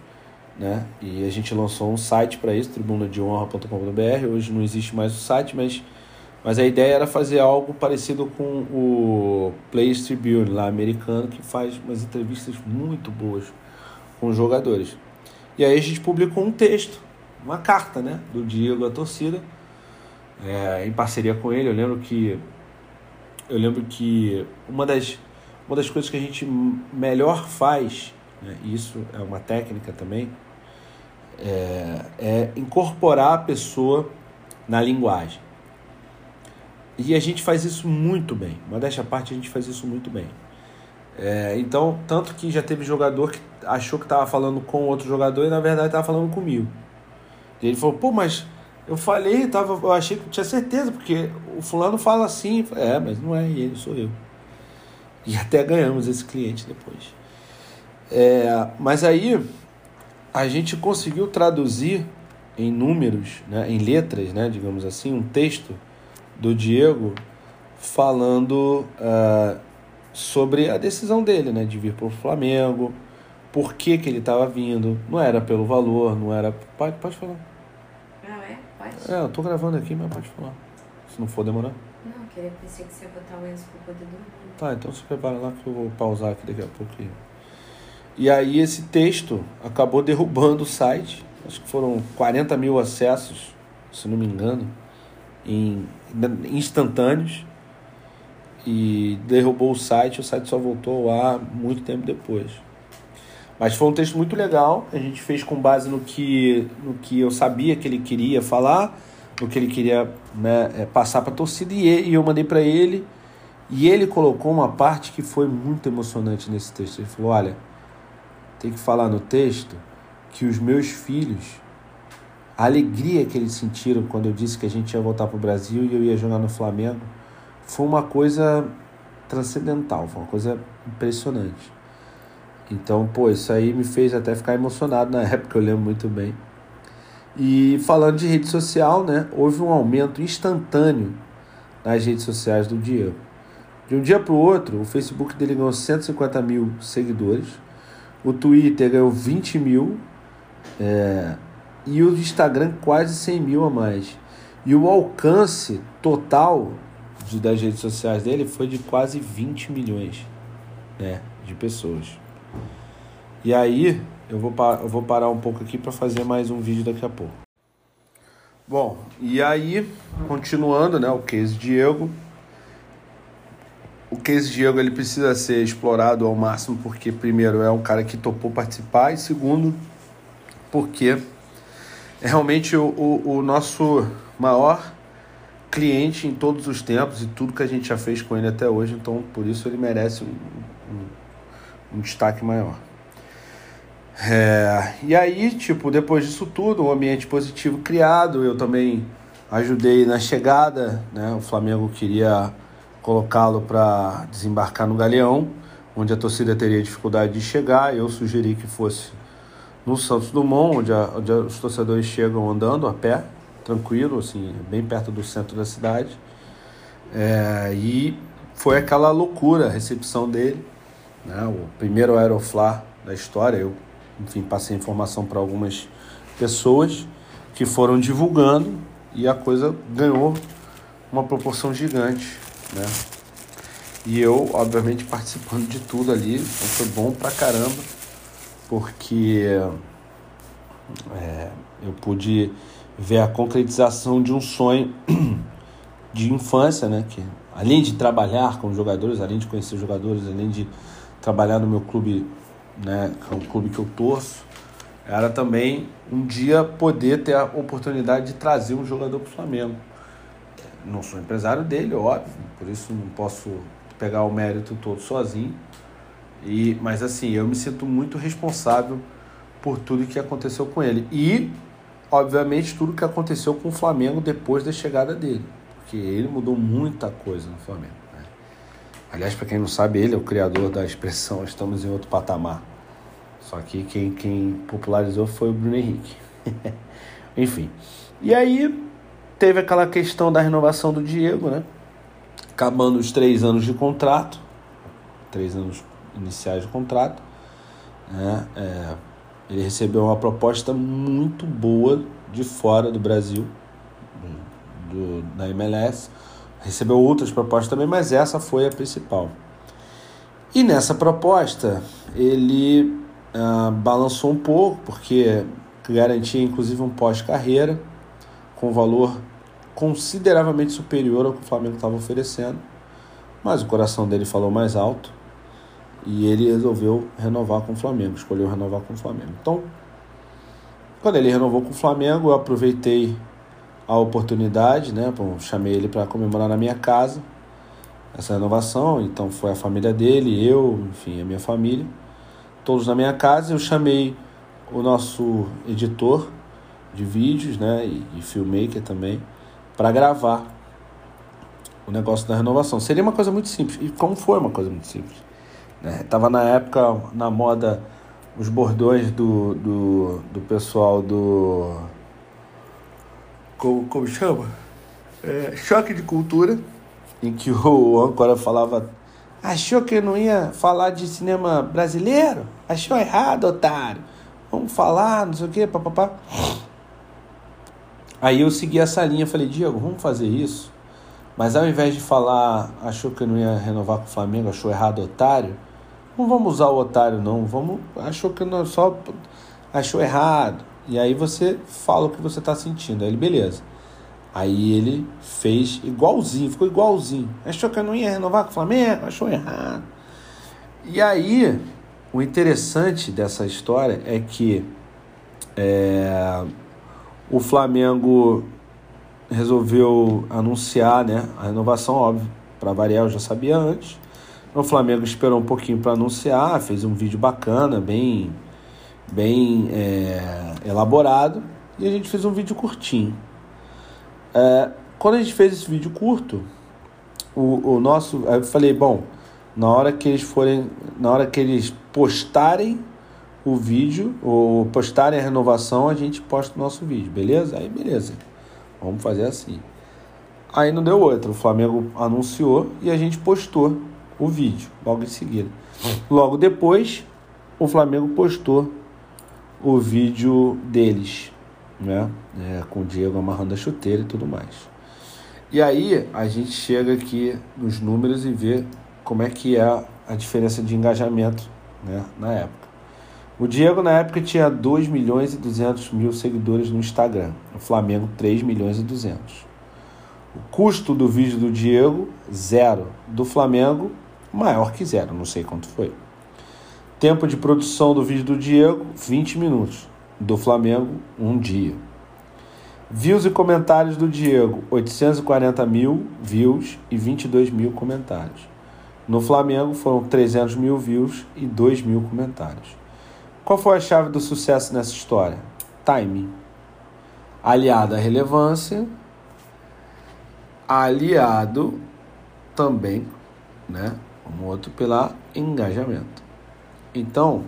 né? E a gente lançou um site para isso, tribunadeonra.com.br. Hoje não existe mais o site, mas, mas a ideia era fazer algo parecido com o Players Tribune lá americano, que faz umas entrevistas muito boas com os jogadores. E aí a gente publicou um texto, uma carta, né, do Diego à torcida, é, em parceria com ele. Eu lembro que eu lembro que uma das uma das coisas que a gente melhor faz, né, isso é uma técnica também, é, é incorporar a pessoa na linguagem. E a gente faz isso muito bem. Modéstia à parte, a gente faz isso muito bem. É, então, tanto que já teve jogador que achou que estava falando com outro jogador e na verdade estava falando comigo. E ele falou, pô, mas eu falei, tava, eu achei que tinha certeza, porque o fulano fala assim. É, mas não é ele, sou eu. E até ganhamos esse cliente depois. É, mas aí a gente conseguiu traduzir em números, né, em letras, né, digamos assim, um texto do Diego falando uh, sobre a decisão dele, né, de vir para o Flamengo, por que, que ele estava vindo, não era pelo valor, não era. Pode, pode falar. Não, é? Pode? É, eu tô gravando aqui, mas pode falar. Se não for demorar. Não, queria pensei que você ia botar o Enzo para poder dormir. Tá, então se prepara lá que eu vou pausar aqui daqui a pouquinho. E aí esse texto acabou derrubando o site. Acho que foram 40 mil acessos, se não me engano, em instantâneos. E derrubou o site, o site só voltou ao ar muito tempo depois. Mas foi um texto muito legal, a gente fez com base no que, no que eu sabia que ele queria falar, no que ele queria né, é, passar para a torcida, e eu mandei para ele. E ele colocou uma parte que foi muito emocionante nesse texto. Ele falou: Olha, tem que falar no texto que os meus filhos, a alegria que eles sentiram quando eu disse que a gente ia voltar para o Brasil e eu ia jogar no Flamengo, foi uma coisa transcendental, foi uma coisa impressionante. Então, pô, isso aí me fez até ficar emocionado na época, eu lembro muito bem. E falando de rede social, né, houve um aumento instantâneo nas redes sociais do Diego. De um dia para o outro, o Facebook dele ganhou 150 mil seguidores, o Twitter ganhou 20 mil é, e o Instagram quase 100 mil a mais. E o alcance total de, das redes sociais dele foi de quase 20 milhões né, de pessoas. E aí eu vou, eu vou parar um pouco aqui para fazer mais um vídeo daqui a pouco. Bom, e aí, continuando, né, o case Diego, o case Diego ele precisa ser explorado ao máximo porque primeiro é um cara que topou participar e segundo porque é realmente o, o, o nosso maior cliente em todos os tempos e tudo que a gente já fez com ele até hoje, então por isso ele merece um, um, um destaque maior. É, e aí, tipo, depois disso tudo, um ambiente positivo criado, eu também ajudei na chegada, né? O Flamengo queria colocá-lo para desembarcar no Galeão, onde a torcida teria dificuldade de chegar. Eu sugeri que fosse no Santos Dumont, onde, a, onde os torcedores chegam andando a pé, tranquilo, assim, bem perto do centro da cidade. É, e foi aquela loucura a recepção dele, né? o primeiro Aeroflá da história. Eu, enfim, passei informação para algumas pessoas que foram divulgando e a coisa ganhou uma proporção gigante né? E eu, obviamente, participando de tudo ali, então foi bom pra caramba, porque é, eu pude ver a concretização de um sonho de infância, né? Que além de trabalhar com jogadores, além de conhecer jogadores, além de trabalhar no meu clube, né? Que é um clube que eu torço, era também um dia poder ter a oportunidade de trazer um jogador para o Flamengo. Não sou empresário dele, óbvio, por isso não posso pegar o mérito todo sozinho. E, mas assim, eu me sinto muito responsável por tudo que aconteceu com ele. E, obviamente, tudo que aconteceu com o Flamengo depois da chegada dele. Porque ele mudou muita coisa no Flamengo. Né? Aliás, para quem não sabe, ele é o criador da expressão estamos em outro patamar. Só que quem, quem popularizou foi o Bruno Henrique. Enfim. E aí, teve aquela questão da renovação do Diego, né? acabando os três anos de contrato, três anos iniciais de contrato, né? É, ele recebeu uma proposta muito boa de fora do Brasil, do, da MLS. Recebeu outras propostas também, mas essa foi a principal. E nessa proposta ele ah, balançou um pouco, porque garantia inclusive um pós-carreira com valor consideravelmente superior ao que o Flamengo estava oferecendo. Mas o coração dele falou mais alto e ele resolveu renovar com o Flamengo, escolheu renovar com o Flamengo. Então, quando ele renovou com o Flamengo, eu aproveitei a oportunidade, né? Bom, chamei ele para comemorar na minha casa essa renovação. Então foi a família dele, eu, enfim, a minha família, todos na minha casa. Eu chamei o nosso editor de vídeos, né? E, e filmmaker também, para gravar o negócio da renovação. Seria uma coisa muito simples. E como foi uma coisa muito simples. Né? Tava na época na moda os bordões do, do, do pessoal do. Como, como chama? É, choque de cultura, em que o âncora falava. Achou que eu não ia falar de cinema brasileiro? Achou errado, otário. Vamos falar, não sei o que, papapá. Aí eu segui essa linha, falei, Diego, vamos fazer isso. Mas ao invés de falar, achou que eu não ia renovar com o Flamengo, achou errado, otário, não vamos usar o otário, não. Vamos. Achou que não só. Achou errado. E aí você fala o que você está sentindo. Aí ele, beleza. Aí ele fez igualzinho, ficou igualzinho. Achou que eu não ia renovar com o Flamengo? Achou errado. E aí, o interessante dessa história é que é, o Flamengo resolveu anunciar né, a renovação, óbvio, para variar, eu já sabia antes. O Flamengo esperou um pouquinho para anunciar, fez um vídeo bacana, bem, bem é, elaborado, e a gente fez um vídeo curtinho. É, quando a gente fez esse vídeo curto, o, o nosso, eu falei, bom, na hora que eles forem, na hora que eles postarem o vídeo, ou postarem a renovação, a gente posta o nosso vídeo, beleza? Aí beleza, vamos fazer assim. Aí não deu outra, o Flamengo anunciou e a gente postou o vídeo logo em seguida. Logo depois, o Flamengo postou o vídeo deles, né? É, com o Diego amarrando a chuteira e tudo mais. E aí a gente chega aqui nos números e vê como é que é a diferença de engajamento né, na época. O Diego na época tinha 2 milhões e 200 mil seguidores no Instagram. O Flamengo 3 milhões e 200. O custo do vídeo do Diego, zero. Do Flamengo, maior que zero, não sei quanto foi. Tempo de produção do vídeo do Diego, 20 minutos. Do Flamengo, um dia. Views e comentários do Diego, 840 mil views e 22 mil comentários. No Flamengo foram 300 mil views e 2 mil comentários. Qual foi a chave do sucesso nessa história? Timing. Aliado à relevância, aliado também né, um outro pela engajamento. Então,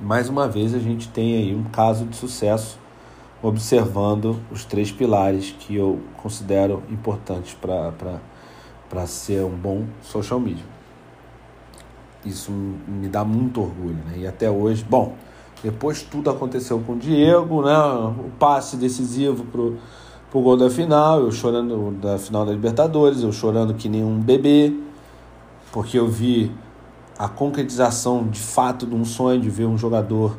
mais uma vez a gente tem aí um caso de sucesso observando os três pilares que eu considero importantes para ser um bom social media. Isso me dá muito orgulho, né? E até hoje, bom, depois tudo aconteceu com o Diego, né? O passe decisivo pro, pro gol da final, eu chorando da final da Libertadores, eu chorando que nem um bebê, porque eu vi a concretização de fato de um sonho de ver um jogador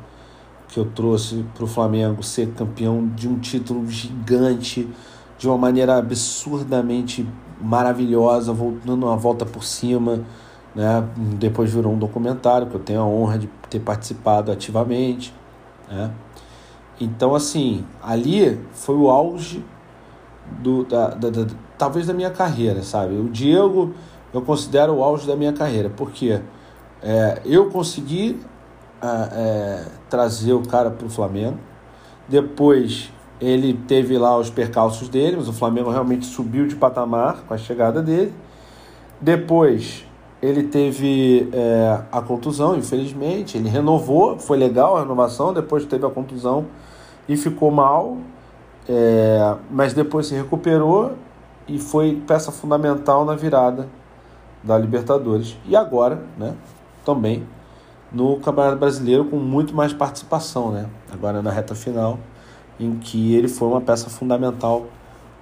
que eu trouxe para o Flamengo ser campeão de um título gigante, de uma maneira absurdamente maravilhosa, dando uma volta por cima. Né? Depois virou um documentário que eu tenho a honra de ter participado ativamente. Né? Então, assim, ali foi o auge do, da, da, da, talvez da minha carreira, sabe? O Diego eu considero o auge da minha carreira, porque é, eu consegui é, é, trazer o cara para o Flamengo, depois ele teve lá os percalços dele, mas o Flamengo realmente subiu de patamar com a chegada dele. Depois ele teve é, a contusão, infelizmente. Ele renovou, foi legal a renovação. Depois teve a contusão e ficou mal, é, mas depois se recuperou e foi peça fundamental na virada da Libertadores. E agora, né, também no Campeonato Brasileiro com muito mais participação, né? Agora na reta final, em que ele foi uma peça fundamental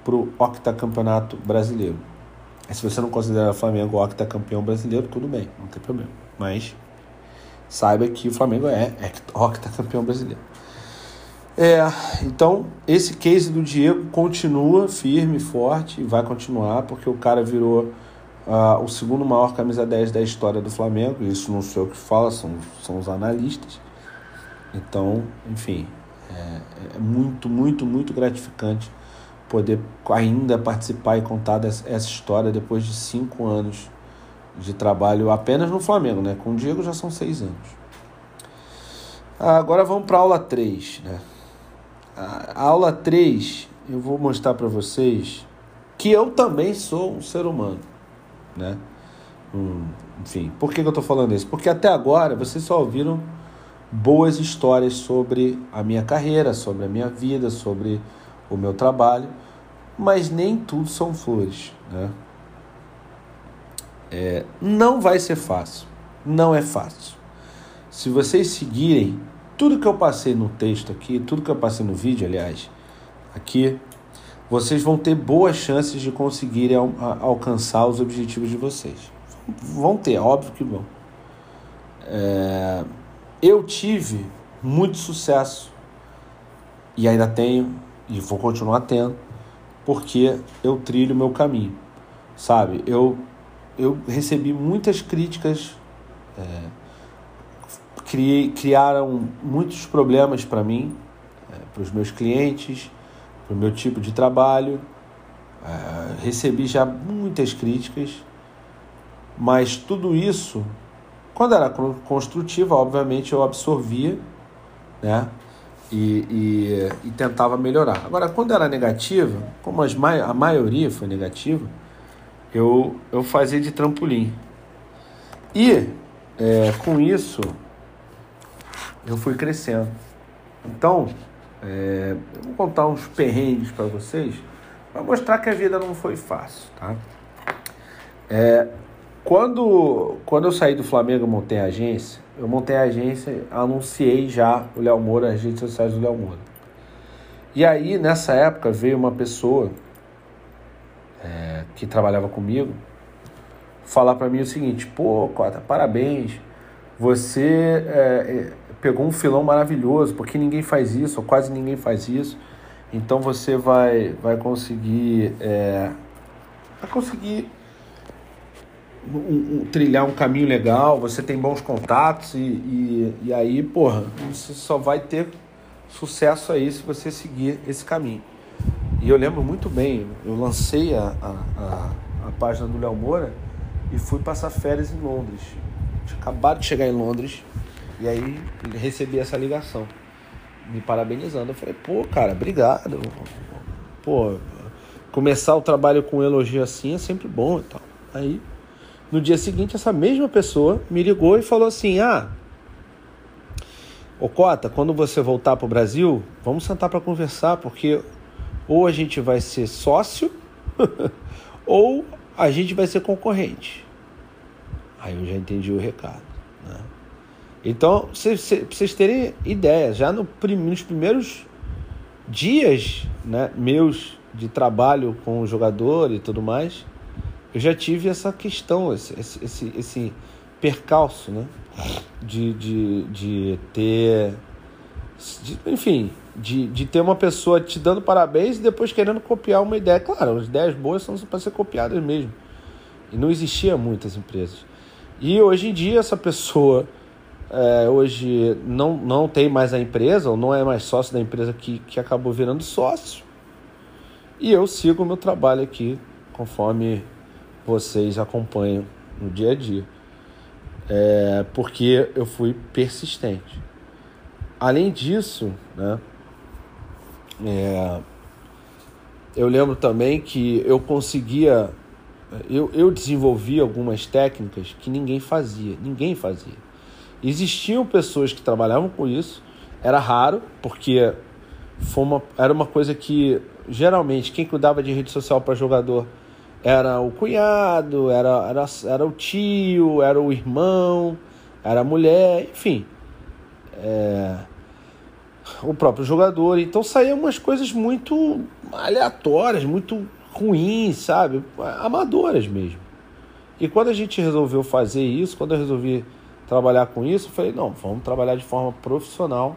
para o octacampeonato brasileiro. Se você não considera o Flamengo octacampeão brasileiro, tudo bem, não tem problema. Mas saiba que o Flamengo é octacampeão brasileiro. É, então, esse case do Diego continua firme, forte e vai continuar, porque o cara virou uh, o segundo maior camisa 10 da história do Flamengo. Isso não sou eu que falo, são, são os analistas. Então, enfim, é, é muito, muito, muito gratificante poder ainda participar e contar essa história depois de cinco anos de trabalho apenas no Flamengo, né? Com o Diego já são seis anos. Agora vamos para a aula 3, né? A aula 3 eu vou mostrar para vocês que eu também sou um ser humano, né? Hum, enfim, por que, que eu estou falando isso? Porque até agora vocês só ouviram boas histórias sobre a minha carreira, sobre a minha vida, sobre o meu trabalho, mas nem tudo são flores, né? É, não vai ser fácil, não é fácil. Se vocês seguirem tudo que eu passei no texto aqui, tudo que eu passei no vídeo, aliás, aqui, vocês vão ter boas chances de conseguirem al alcançar os objetivos de vocês. Vão ter, óbvio que vão. É, eu tive muito sucesso e ainda tenho e vou continuar tendo porque eu trilho meu caminho, sabe? Eu eu recebi muitas críticas, é, criei, criaram muitos problemas para mim, é, para os meus clientes, para o meu tipo de trabalho. É, recebi já muitas críticas, mas tudo isso, quando era construtiva, obviamente eu absorvia, né? E, e, e, tentava melhorar. Agora, quando era negativa, como as, a maioria foi negativa, eu, eu fazia de trampolim. E é, com isso eu fui crescendo. Então, é, eu vou contar uns perrengues para vocês para mostrar que a vida não foi fácil, tá? É, quando, quando eu saí do Flamengo, montei a agência. Eu montei a agência, anunciei já o Léo Moura, as redes sociais do Léo Moura. E aí, nessa época, veio uma pessoa é, que trabalhava comigo falar para mim o seguinte: pô, Cota, parabéns, você é, é, pegou um filão maravilhoso, porque ninguém faz isso, ou quase ninguém faz isso. Então você vai, vai conseguir, é, vai conseguir um, um, trilhar um caminho legal, você tem bons contatos e, e, e aí, porra, você só vai ter sucesso aí se você seguir esse caminho. E eu lembro muito bem, eu lancei a, a, a, a página do Léo Moura e fui passar férias em Londres. Tinha acabado de chegar em Londres e aí recebi essa ligação, me parabenizando. Eu falei, pô, cara, obrigado. Pô, começar o trabalho com um elogio assim é sempre bom e tal. Aí, no dia seguinte, essa mesma pessoa me ligou e falou assim: ah. Ô Cota, quando você voltar para o Brasil, vamos sentar para conversar, porque ou a gente vai ser sócio ou a gente vai ser concorrente. Aí eu já entendi o recado. Né? Então, para vocês terem ideia, já no, nos primeiros dias né, meus de trabalho com o jogador e tudo mais, eu já tive essa questão, esse, esse, esse percalço, né? De, de, de ter. De, enfim, de, de ter uma pessoa te dando parabéns e depois querendo copiar uma ideia. Claro, as ideias boas são para ser copiadas mesmo. E não existia muitas empresas. E hoje em dia essa pessoa é, hoje não, não tem mais a empresa, ou não é mais sócio da empresa que, que acabou virando sócio. E eu sigo o meu trabalho aqui, conforme vocês acompanham no dia a dia. É, porque eu fui persistente. Além disso, né, é, eu lembro também que eu conseguia, eu, eu desenvolvi algumas técnicas que ninguém fazia, ninguém fazia. Existiam pessoas que trabalhavam com isso, era raro, porque foi uma, era uma coisa que geralmente quem cuidava de rede social para jogador era o cunhado, era, era, era o tio, era o irmão, era a mulher, enfim. É, o próprio jogador. Então saíam umas coisas muito aleatórias, muito ruins, sabe? Amadoras mesmo. E quando a gente resolveu fazer isso, quando eu resolvi trabalhar com isso, eu falei, não, vamos trabalhar de forma profissional,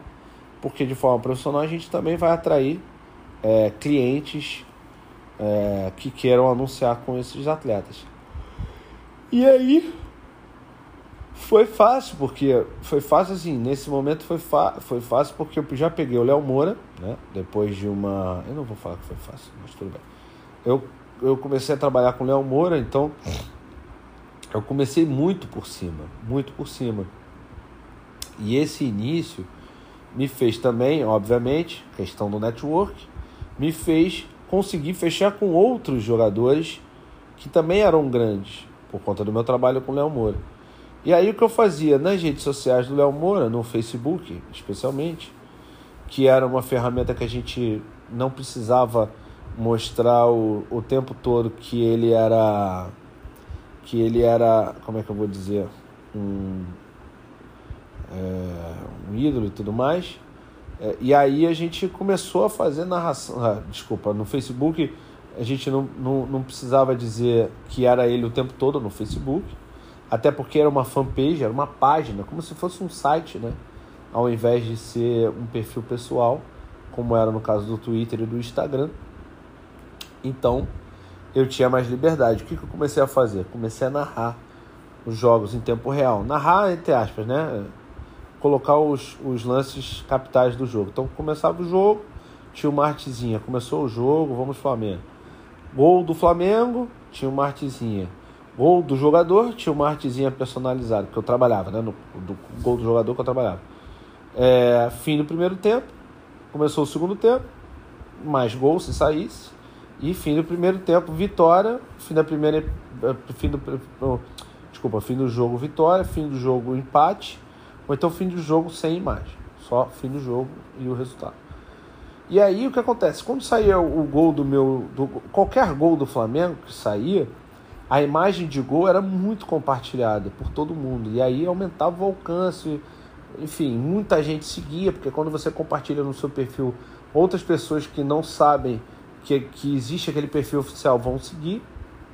porque de forma profissional a gente também vai atrair é, clientes é, que queiram anunciar com esses atletas. E aí foi fácil, porque foi fácil assim, nesse momento foi, foi fácil porque eu já peguei o Léo Moura, né? Depois de uma. Eu não vou falar que foi fácil, mas tudo bem. Eu, eu comecei a trabalhar com o Léo Moura, então eu comecei muito por cima, muito por cima. E esse início me fez também, obviamente, questão do network, me fez conseguir fechar com outros jogadores que também eram grandes, por conta do meu trabalho com o Léo Moura. E aí o que eu fazia nas redes sociais do Léo Moura, no Facebook especialmente, que era uma ferramenta que a gente não precisava mostrar o, o tempo todo que ele era que ele era como é que eu vou dizer um, é, um ídolo e tudo mais e aí a gente começou a fazer narração ah, desculpa no Facebook a gente não, não, não precisava dizer que era ele o tempo todo no Facebook até porque era uma fanpage, era uma página, como se fosse um site, né? Ao invés de ser um perfil pessoal, como era no caso do Twitter e do Instagram. Então, eu tinha mais liberdade. O que, que eu comecei a fazer? Comecei a narrar os jogos em tempo real. Narrar, entre aspas, né? Colocar os, os lances capitais do jogo. Então, começava o jogo, tinha uma artezinha. Começou o jogo, vamos Flamengo. Gol do Flamengo, tinha uma artezinha Gol do jogador tinha uma artezinha personalizada, que eu trabalhava, né? No do gol do jogador que eu trabalhava. É, fim do primeiro tempo, começou o segundo tempo, mais gol se saísse. E fim do primeiro tempo, vitória. Fim da primeira. Eh, fim do, desculpa, fim do jogo, vitória. Fim do jogo, empate. Ou então fim do jogo sem imagem. Só fim do jogo e o resultado. E aí o que acontece? Quando saía o gol do meu. Do, qualquer gol do Flamengo que saía a imagem de gol era muito compartilhada por todo mundo. E aí aumentava o alcance. Enfim, muita gente seguia, porque quando você compartilha no seu perfil, outras pessoas que não sabem que, que existe aquele perfil oficial vão seguir,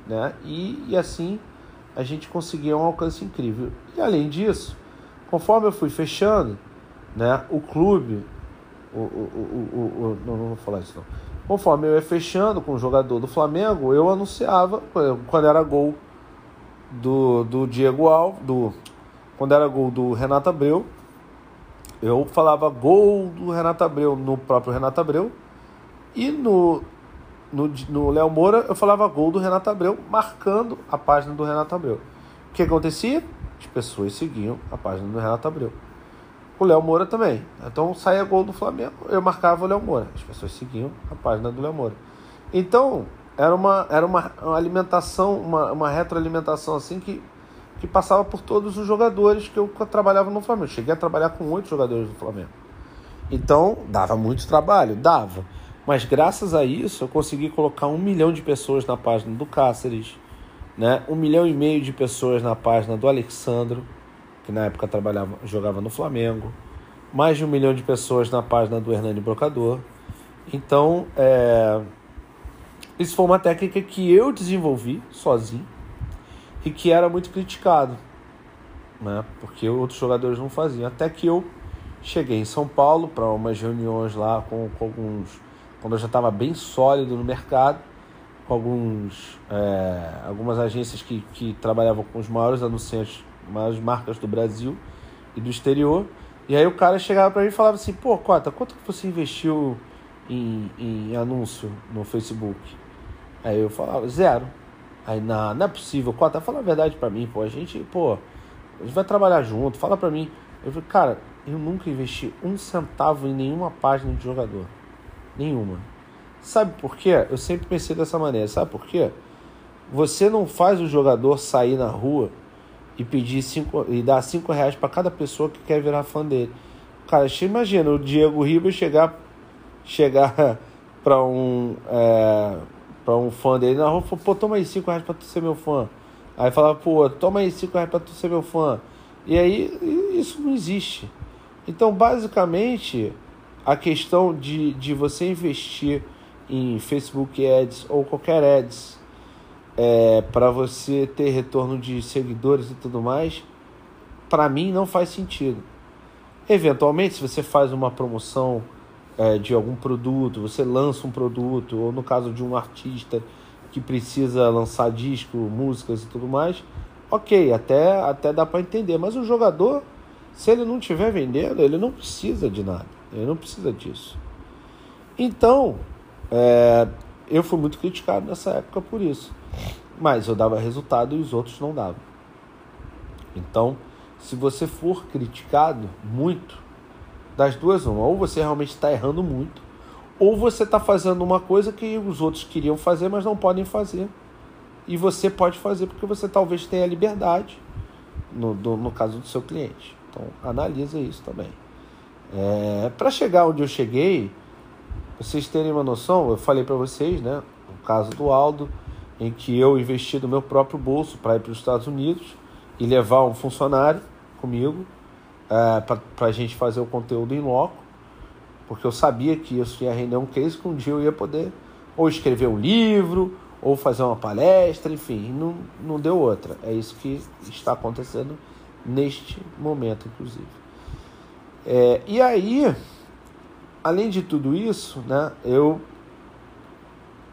né? E, e assim a gente conseguia um alcance incrível. E além disso, conforme eu fui fechando, né, o clube, o, o, o, não, não vou falar isso não Conforme eu ia fechando com o jogador do Flamengo, eu anunciava quando era gol do, do Diego Alves, do, quando era gol do Renato Abreu, eu falava gol do Renato Abreu no próprio Renato Abreu e no, no Léo Moura eu falava gol do Renato Abreu, marcando a página do Renato Abreu. O que acontecia? As pessoas seguiam a página do Renato Abreu o Léo Moura também. Então saía gol do Flamengo, eu marcava o Léo Moura. As pessoas seguiam a página do Léo Moura. Então, era uma, era uma, uma alimentação, uma, uma retroalimentação assim que, que passava por todos os jogadores que eu trabalhava no Flamengo. cheguei a trabalhar com oito jogadores do Flamengo. Então, dava muito trabalho? Dava. Mas graças a isso eu consegui colocar um milhão de pessoas na página do Cáceres, né? um milhão e meio de pessoas na página do Alexandro que na época trabalhava, jogava no Flamengo, mais de um milhão de pessoas na página do Hernani Brocador. Então, é, isso foi uma técnica que eu desenvolvi sozinho e que era muito criticado, né? porque outros jogadores não faziam. Até que eu cheguei em São Paulo para umas reuniões lá com, com, alguns. quando eu já estava bem sólido no mercado, com alguns, é, algumas agências que, que trabalhavam com os maiores anunciantes maiores marcas do Brasil e do exterior. E aí o cara chegava para mim e falava assim, pô, Cota, quanto que você investiu em, em anúncio no Facebook? Aí eu falava, zero. Aí, não, não é possível, Cota, fala a verdade para mim, pô, a gente, pô, a gente vai trabalhar junto, fala para mim. Eu falei, cara, eu nunca investi um centavo em nenhuma página de jogador. Nenhuma. Sabe por quê? Eu sempre pensei dessa maneira, sabe por quê? Você não faz o jogador sair na rua e pedir cinco, e dar cinco reais para cada pessoa que quer virar fã dele. Cara, imagina o Diego Ribas chegar chegar pra um, é, pra um fã dele na rua, falou, pô, toma aí 5 reais pra tu ser meu fã. Aí falava, pô, toma aí 5 reais pra tu ser meu fã. E aí isso não existe. Então, basicamente, a questão de, de você investir em Facebook Ads ou qualquer ads é, para você ter retorno de seguidores e tudo mais, para mim não faz sentido. Eventualmente, se você faz uma promoção é, de algum produto, você lança um produto, ou no caso de um artista que precisa lançar disco, músicas e tudo mais, ok, até, até dá para entender. Mas o jogador, se ele não estiver vendendo, ele não precisa de nada, ele não precisa disso. Então, é, eu fui muito criticado nessa época por isso. Mas eu dava resultado e os outros não davam. Então, se você for criticado muito, das duas uma, ou você realmente está errando muito, ou você está fazendo uma coisa que os outros queriam fazer, mas não podem fazer. E você pode fazer porque você talvez tenha liberdade, no, do, no caso do seu cliente. Então, analisa isso também. É, Para chegar onde eu cheguei, vocês terem uma noção, eu falei para vocês, né? O caso do Aldo, em que eu investi do meu próprio bolso para ir para os Estados Unidos e levar um funcionário comigo é, para a gente fazer o conteúdo em loco, porque eu sabia que isso ia render um case que um dia eu ia poder ou escrever um livro, ou fazer uma palestra, enfim, não, não deu outra. É isso que está acontecendo neste momento, inclusive. É, e aí, além de tudo isso, né, eu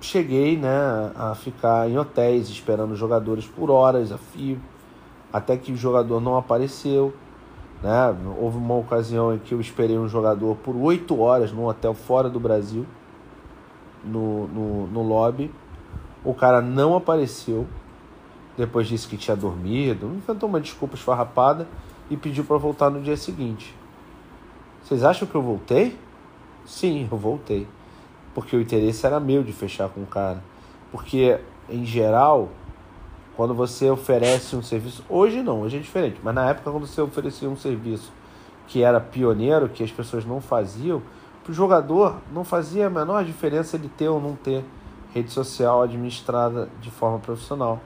cheguei né, a ficar em hotéis esperando jogadores por horas a fio, até que o jogador não apareceu. Né? Houve uma ocasião em que eu esperei um jogador por oito horas num hotel fora do Brasil, no, no, no lobby. O cara não apareceu. Depois disse que tinha dormido, inventou uma desculpa esfarrapada e pediu para voltar no dia seguinte. Vocês acham que eu voltei? Sim, eu voltei. Porque o interesse era meu de fechar com o cara. Porque, em geral, quando você oferece um serviço. Hoje não, hoje é diferente. Mas na época, quando você oferecia um serviço que era pioneiro, que as pessoas não faziam, para o jogador não fazia a menor diferença ele ter ou não ter rede social administrada de forma profissional.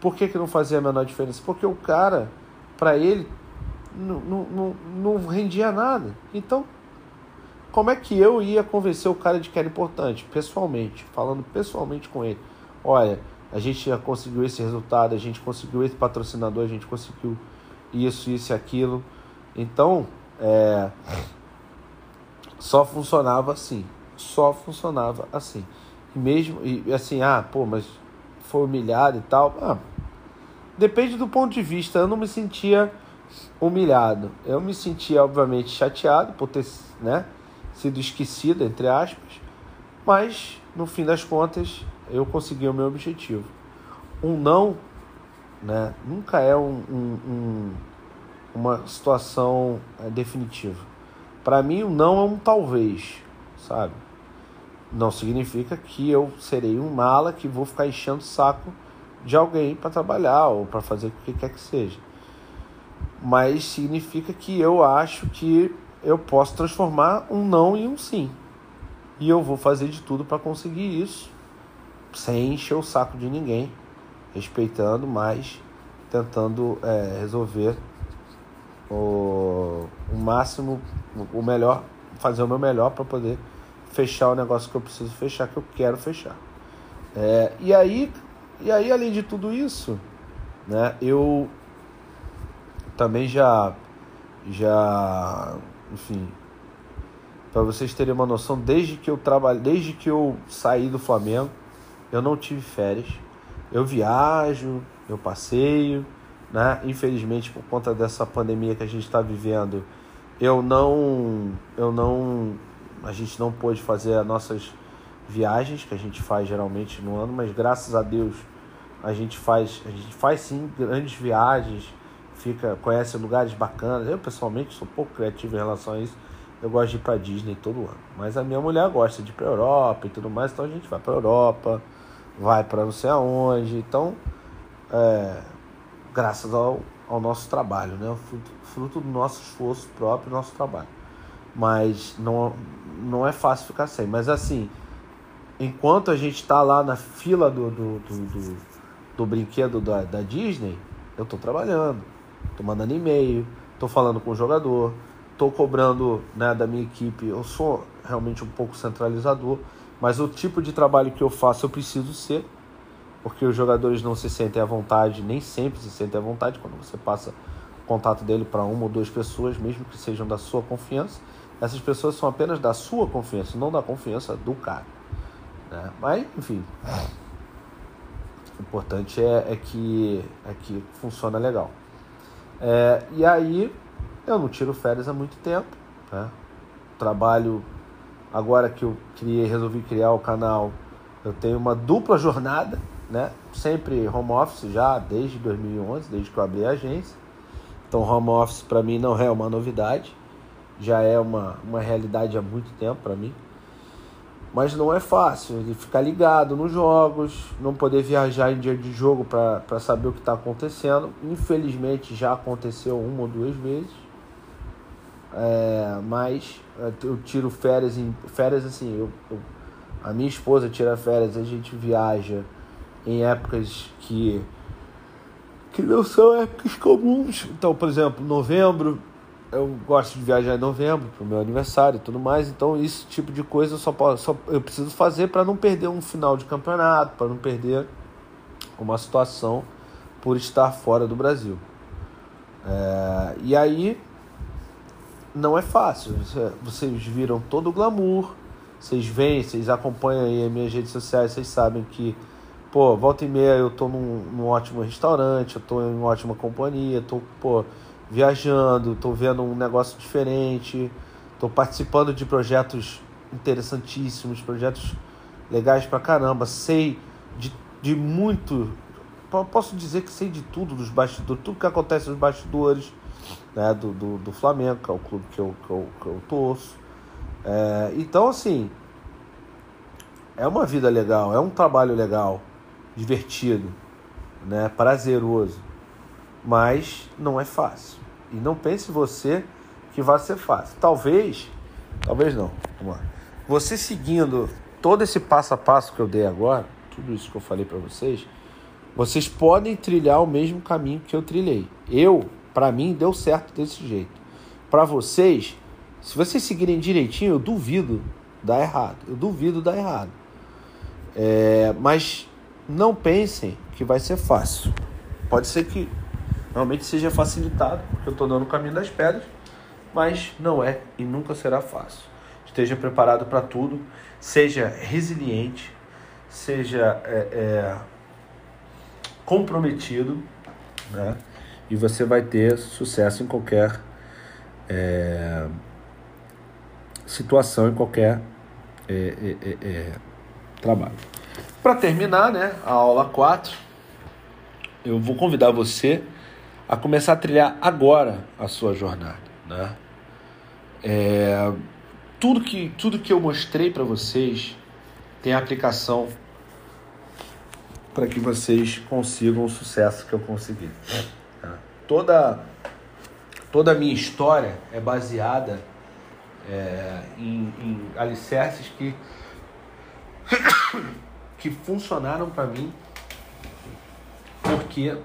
Por que, que não fazia a menor diferença? Porque o cara, para ele, não, não, não rendia nada. Então, como é que eu ia convencer o cara de que era importante? Pessoalmente, falando pessoalmente com ele. Olha, a gente já conseguiu esse resultado, a gente conseguiu esse patrocinador, a gente conseguiu isso, isso e aquilo. Então, é, só funcionava assim. Só funcionava assim. E mesmo, e assim, ah, pô, mas foi humilhado e tal. Ah, depende do ponto de vista. Eu não me sentia humilhado. Eu me sentia, obviamente, chateado por ter né, sido esquecido, entre aspas. Mas, no fim das contas, eu consegui o meu objetivo. Um não né, nunca é um, um, um, uma situação é, definitiva. Para mim, um não é um talvez, sabe? Não significa que eu serei um mala que vou ficar enchendo o saco de alguém para trabalhar ou para fazer o que quer que seja. Mas significa que eu acho que eu posso transformar um não em um sim. E eu vou fazer de tudo para conseguir isso sem encher o saco de ninguém, respeitando, mas tentando é, resolver o, o máximo, o melhor, fazer o meu melhor para poder fechar o negócio que eu preciso fechar, que eu quero fechar. É, e aí, e aí além de tudo isso, né, eu também já, já, enfim, para vocês terem uma noção, desde que eu trabalho, desde que eu saí do Flamengo, eu não tive férias. Eu viajo, eu passeio, né? Infelizmente, por conta dessa pandemia que a gente está vivendo, eu não, eu não, a gente não pôde fazer as nossas viagens que a gente faz geralmente no ano, mas graças a Deus a gente faz, a gente faz sim grandes viagens, fica, conhece lugares bacanas. Eu pessoalmente sou pouco criativo em relação a isso. Eu gosto de ir para Disney todo ano, mas a minha mulher gosta de ir para Europa e tudo mais, então a gente vai para Europa vai para não sei aonde. Então, é, graças ao, ao nosso trabalho, né? Fruto, fruto do nosso esforço próprio, nosso trabalho. Mas não, não é fácil ficar sem. Mas assim, enquanto a gente está lá na fila do, do, do, do, do brinquedo da, da Disney, eu estou trabalhando, estou mandando e-mail, estou falando com o jogador, estou cobrando né, da minha equipe. Eu sou realmente um pouco centralizador, mas o tipo de trabalho que eu faço eu preciso ser, porque os jogadores não se sentem à vontade, nem sempre se sentem à vontade quando você passa o contato dele para uma ou duas pessoas, mesmo que sejam da sua confiança. Essas pessoas são apenas da sua confiança, não da confiança do cara. Né? Mas, enfim, o importante é, é, que, é que funciona legal. É, e aí, eu não tiro férias há muito tempo. Né? Trabalho, agora que eu criei, resolvi criar o canal, eu tenho uma dupla jornada, né? sempre home office já desde 2011, desde que eu abri a agência. Então, home office para mim não é uma novidade, já é uma, uma realidade há muito tempo para mim. Mas não é fácil ele ficar ligado nos jogos, não poder viajar em dia de jogo para saber o que está acontecendo. Infelizmente já aconteceu uma ou duas vezes. É, mas eu tiro férias em férias assim, eu, eu, a minha esposa tira férias, a gente viaja em épocas que que não são épocas comuns. Então, por exemplo, novembro, eu gosto de viajar em novembro para o meu aniversário e tudo mais, então esse tipo de coisa eu só, posso, só eu preciso fazer para não perder um final de campeonato, para não perder uma situação por estar fora do Brasil. É, e aí não é fácil. Vocês viram todo o glamour, vocês veem, vocês acompanham aí as minhas redes sociais, vocês sabem que, pô, volta e meia eu tô num, num ótimo restaurante, eu tô em ótima companhia, tô, pô, viajando, estou vendo um negócio diferente, estou participando de projetos interessantíssimos, projetos legais pra caramba, sei de, de muito, posso dizer que sei de tudo dos bastidores, tudo que acontece nos bastidores né, do, do, do Flamengo, que é o clube que eu, que eu, que eu torço. É, então, assim, é uma vida legal, é um trabalho legal, divertido, né, prazeroso, mas não é fácil. E não pense você que vai ser fácil. Talvez, talvez não. Vamos lá. Você seguindo todo esse passo a passo que eu dei agora, tudo isso que eu falei para vocês, vocês podem trilhar o mesmo caminho que eu trilhei. Eu, para mim, deu certo desse jeito. Para vocês, se vocês seguirem direitinho, eu duvido dar errado. Eu duvido dar errado. É, mas não pensem que vai ser fácil. Pode ser que realmente seja facilitado, porque eu estou dando o caminho das pedras, mas não é e nunca será fácil. Esteja preparado para tudo, seja resiliente, seja é, é, comprometido, né? e você vai ter sucesso em qualquer é, situação, em qualquer é, é, é, trabalho. Para terminar, né, a aula 4, eu vou convidar você a começar a trilhar agora a sua jornada. Né? É, tudo, que, tudo que eu mostrei para vocês tem aplicação para que vocês consigam o sucesso que eu consegui. Tá? Toda, toda a minha história é baseada é, em, em alicerces que, que funcionaram para mim porque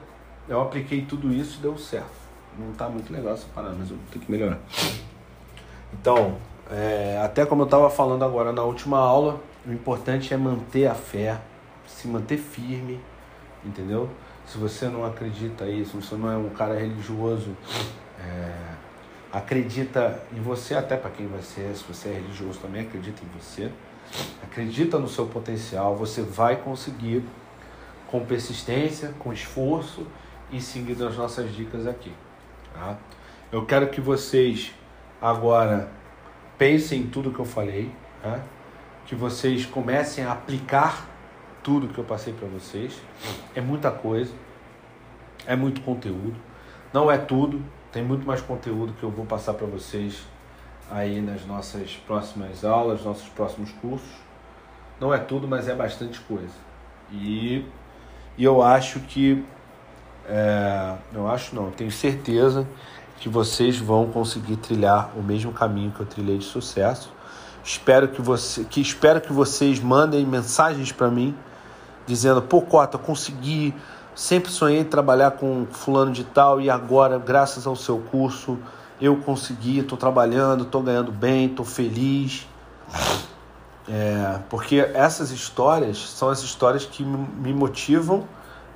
eu apliquei tudo isso e deu certo. Não está muito legal essa parada, mas eu tenho que melhorar. Então, é, até como eu estava falando agora na última aula, o importante é manter a fé, se manter firme, entendeu? Se você não acredita isso, se você não é um cara religioso, é, acredita em você, até para quem vai ser, se você é religioso também acredita em você, acredita no seu potencial, você vai conseguir com persistência, com esforço e seguindo as nossas dicas aqui. Tá? Eu quero que vocês agora pensem em tudo que eu falei, tá? que vocês comecem a aplicar tudo que eu passei para vocês. É muita coisa, é muito conteúdo. Não é tudo, tem muito mais conteúdo que eu vou passar para vocês aí nas nossas próximas aulas, nossos próximos cursos. Não é tudo, mas é bastante coisa. E, e eu acho que é, eu acho não, tenho certeza que vocês vão conseguir trilhar o mesmo caminho que eu trilhei de sucesso. Espero que você, que espero que vocês mandem mensagens para mim dizendo: "Pô, Cota, consegui, sempre sonhei trabalhar com fulano de tal e agora, graças ao seu curso, eu consegui, estou trabalhando, estou ganhando bem, estou feliz". É, porque essas histórias são as histórias que me motivam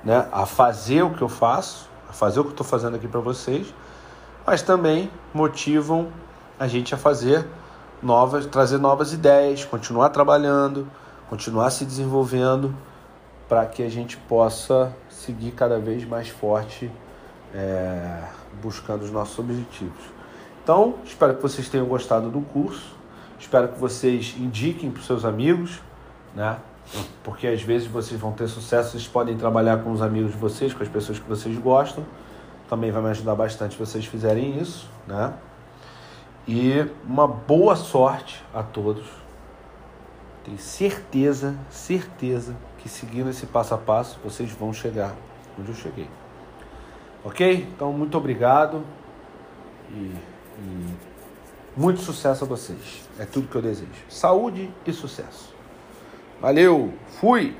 né, a fazer o que eu faço, a fazer o que estou fazendo aqui para vocês, mas também motivam a gente a fazer novas, trazer novas ideias, continuar trabalhando, continuar se desenvolvendo para que a gente possa seguir cada vez mais forte é, buscando os nossos objetivos. Então, espero que vocês tenham gostado do curso. Espero que vocês indiquem para os seus amigos, né? Porque às vezes vocês vão ter sucesso, vocês podem trabalhar com os amigos de vocês, com as pessoas que vocês gostam. Também vai me ajudar bastante vocês fizerem isso, né? E uma boa sorte a todos. Tenho certeza, certeza que seguindo esse passo a passo vocês vão chegar onde eu cheguei. Ok? Então, muito obrigado e, e muito sucesso a vocês. É tudo que eu desejo. Saúde e sucesso. Valeu, fui!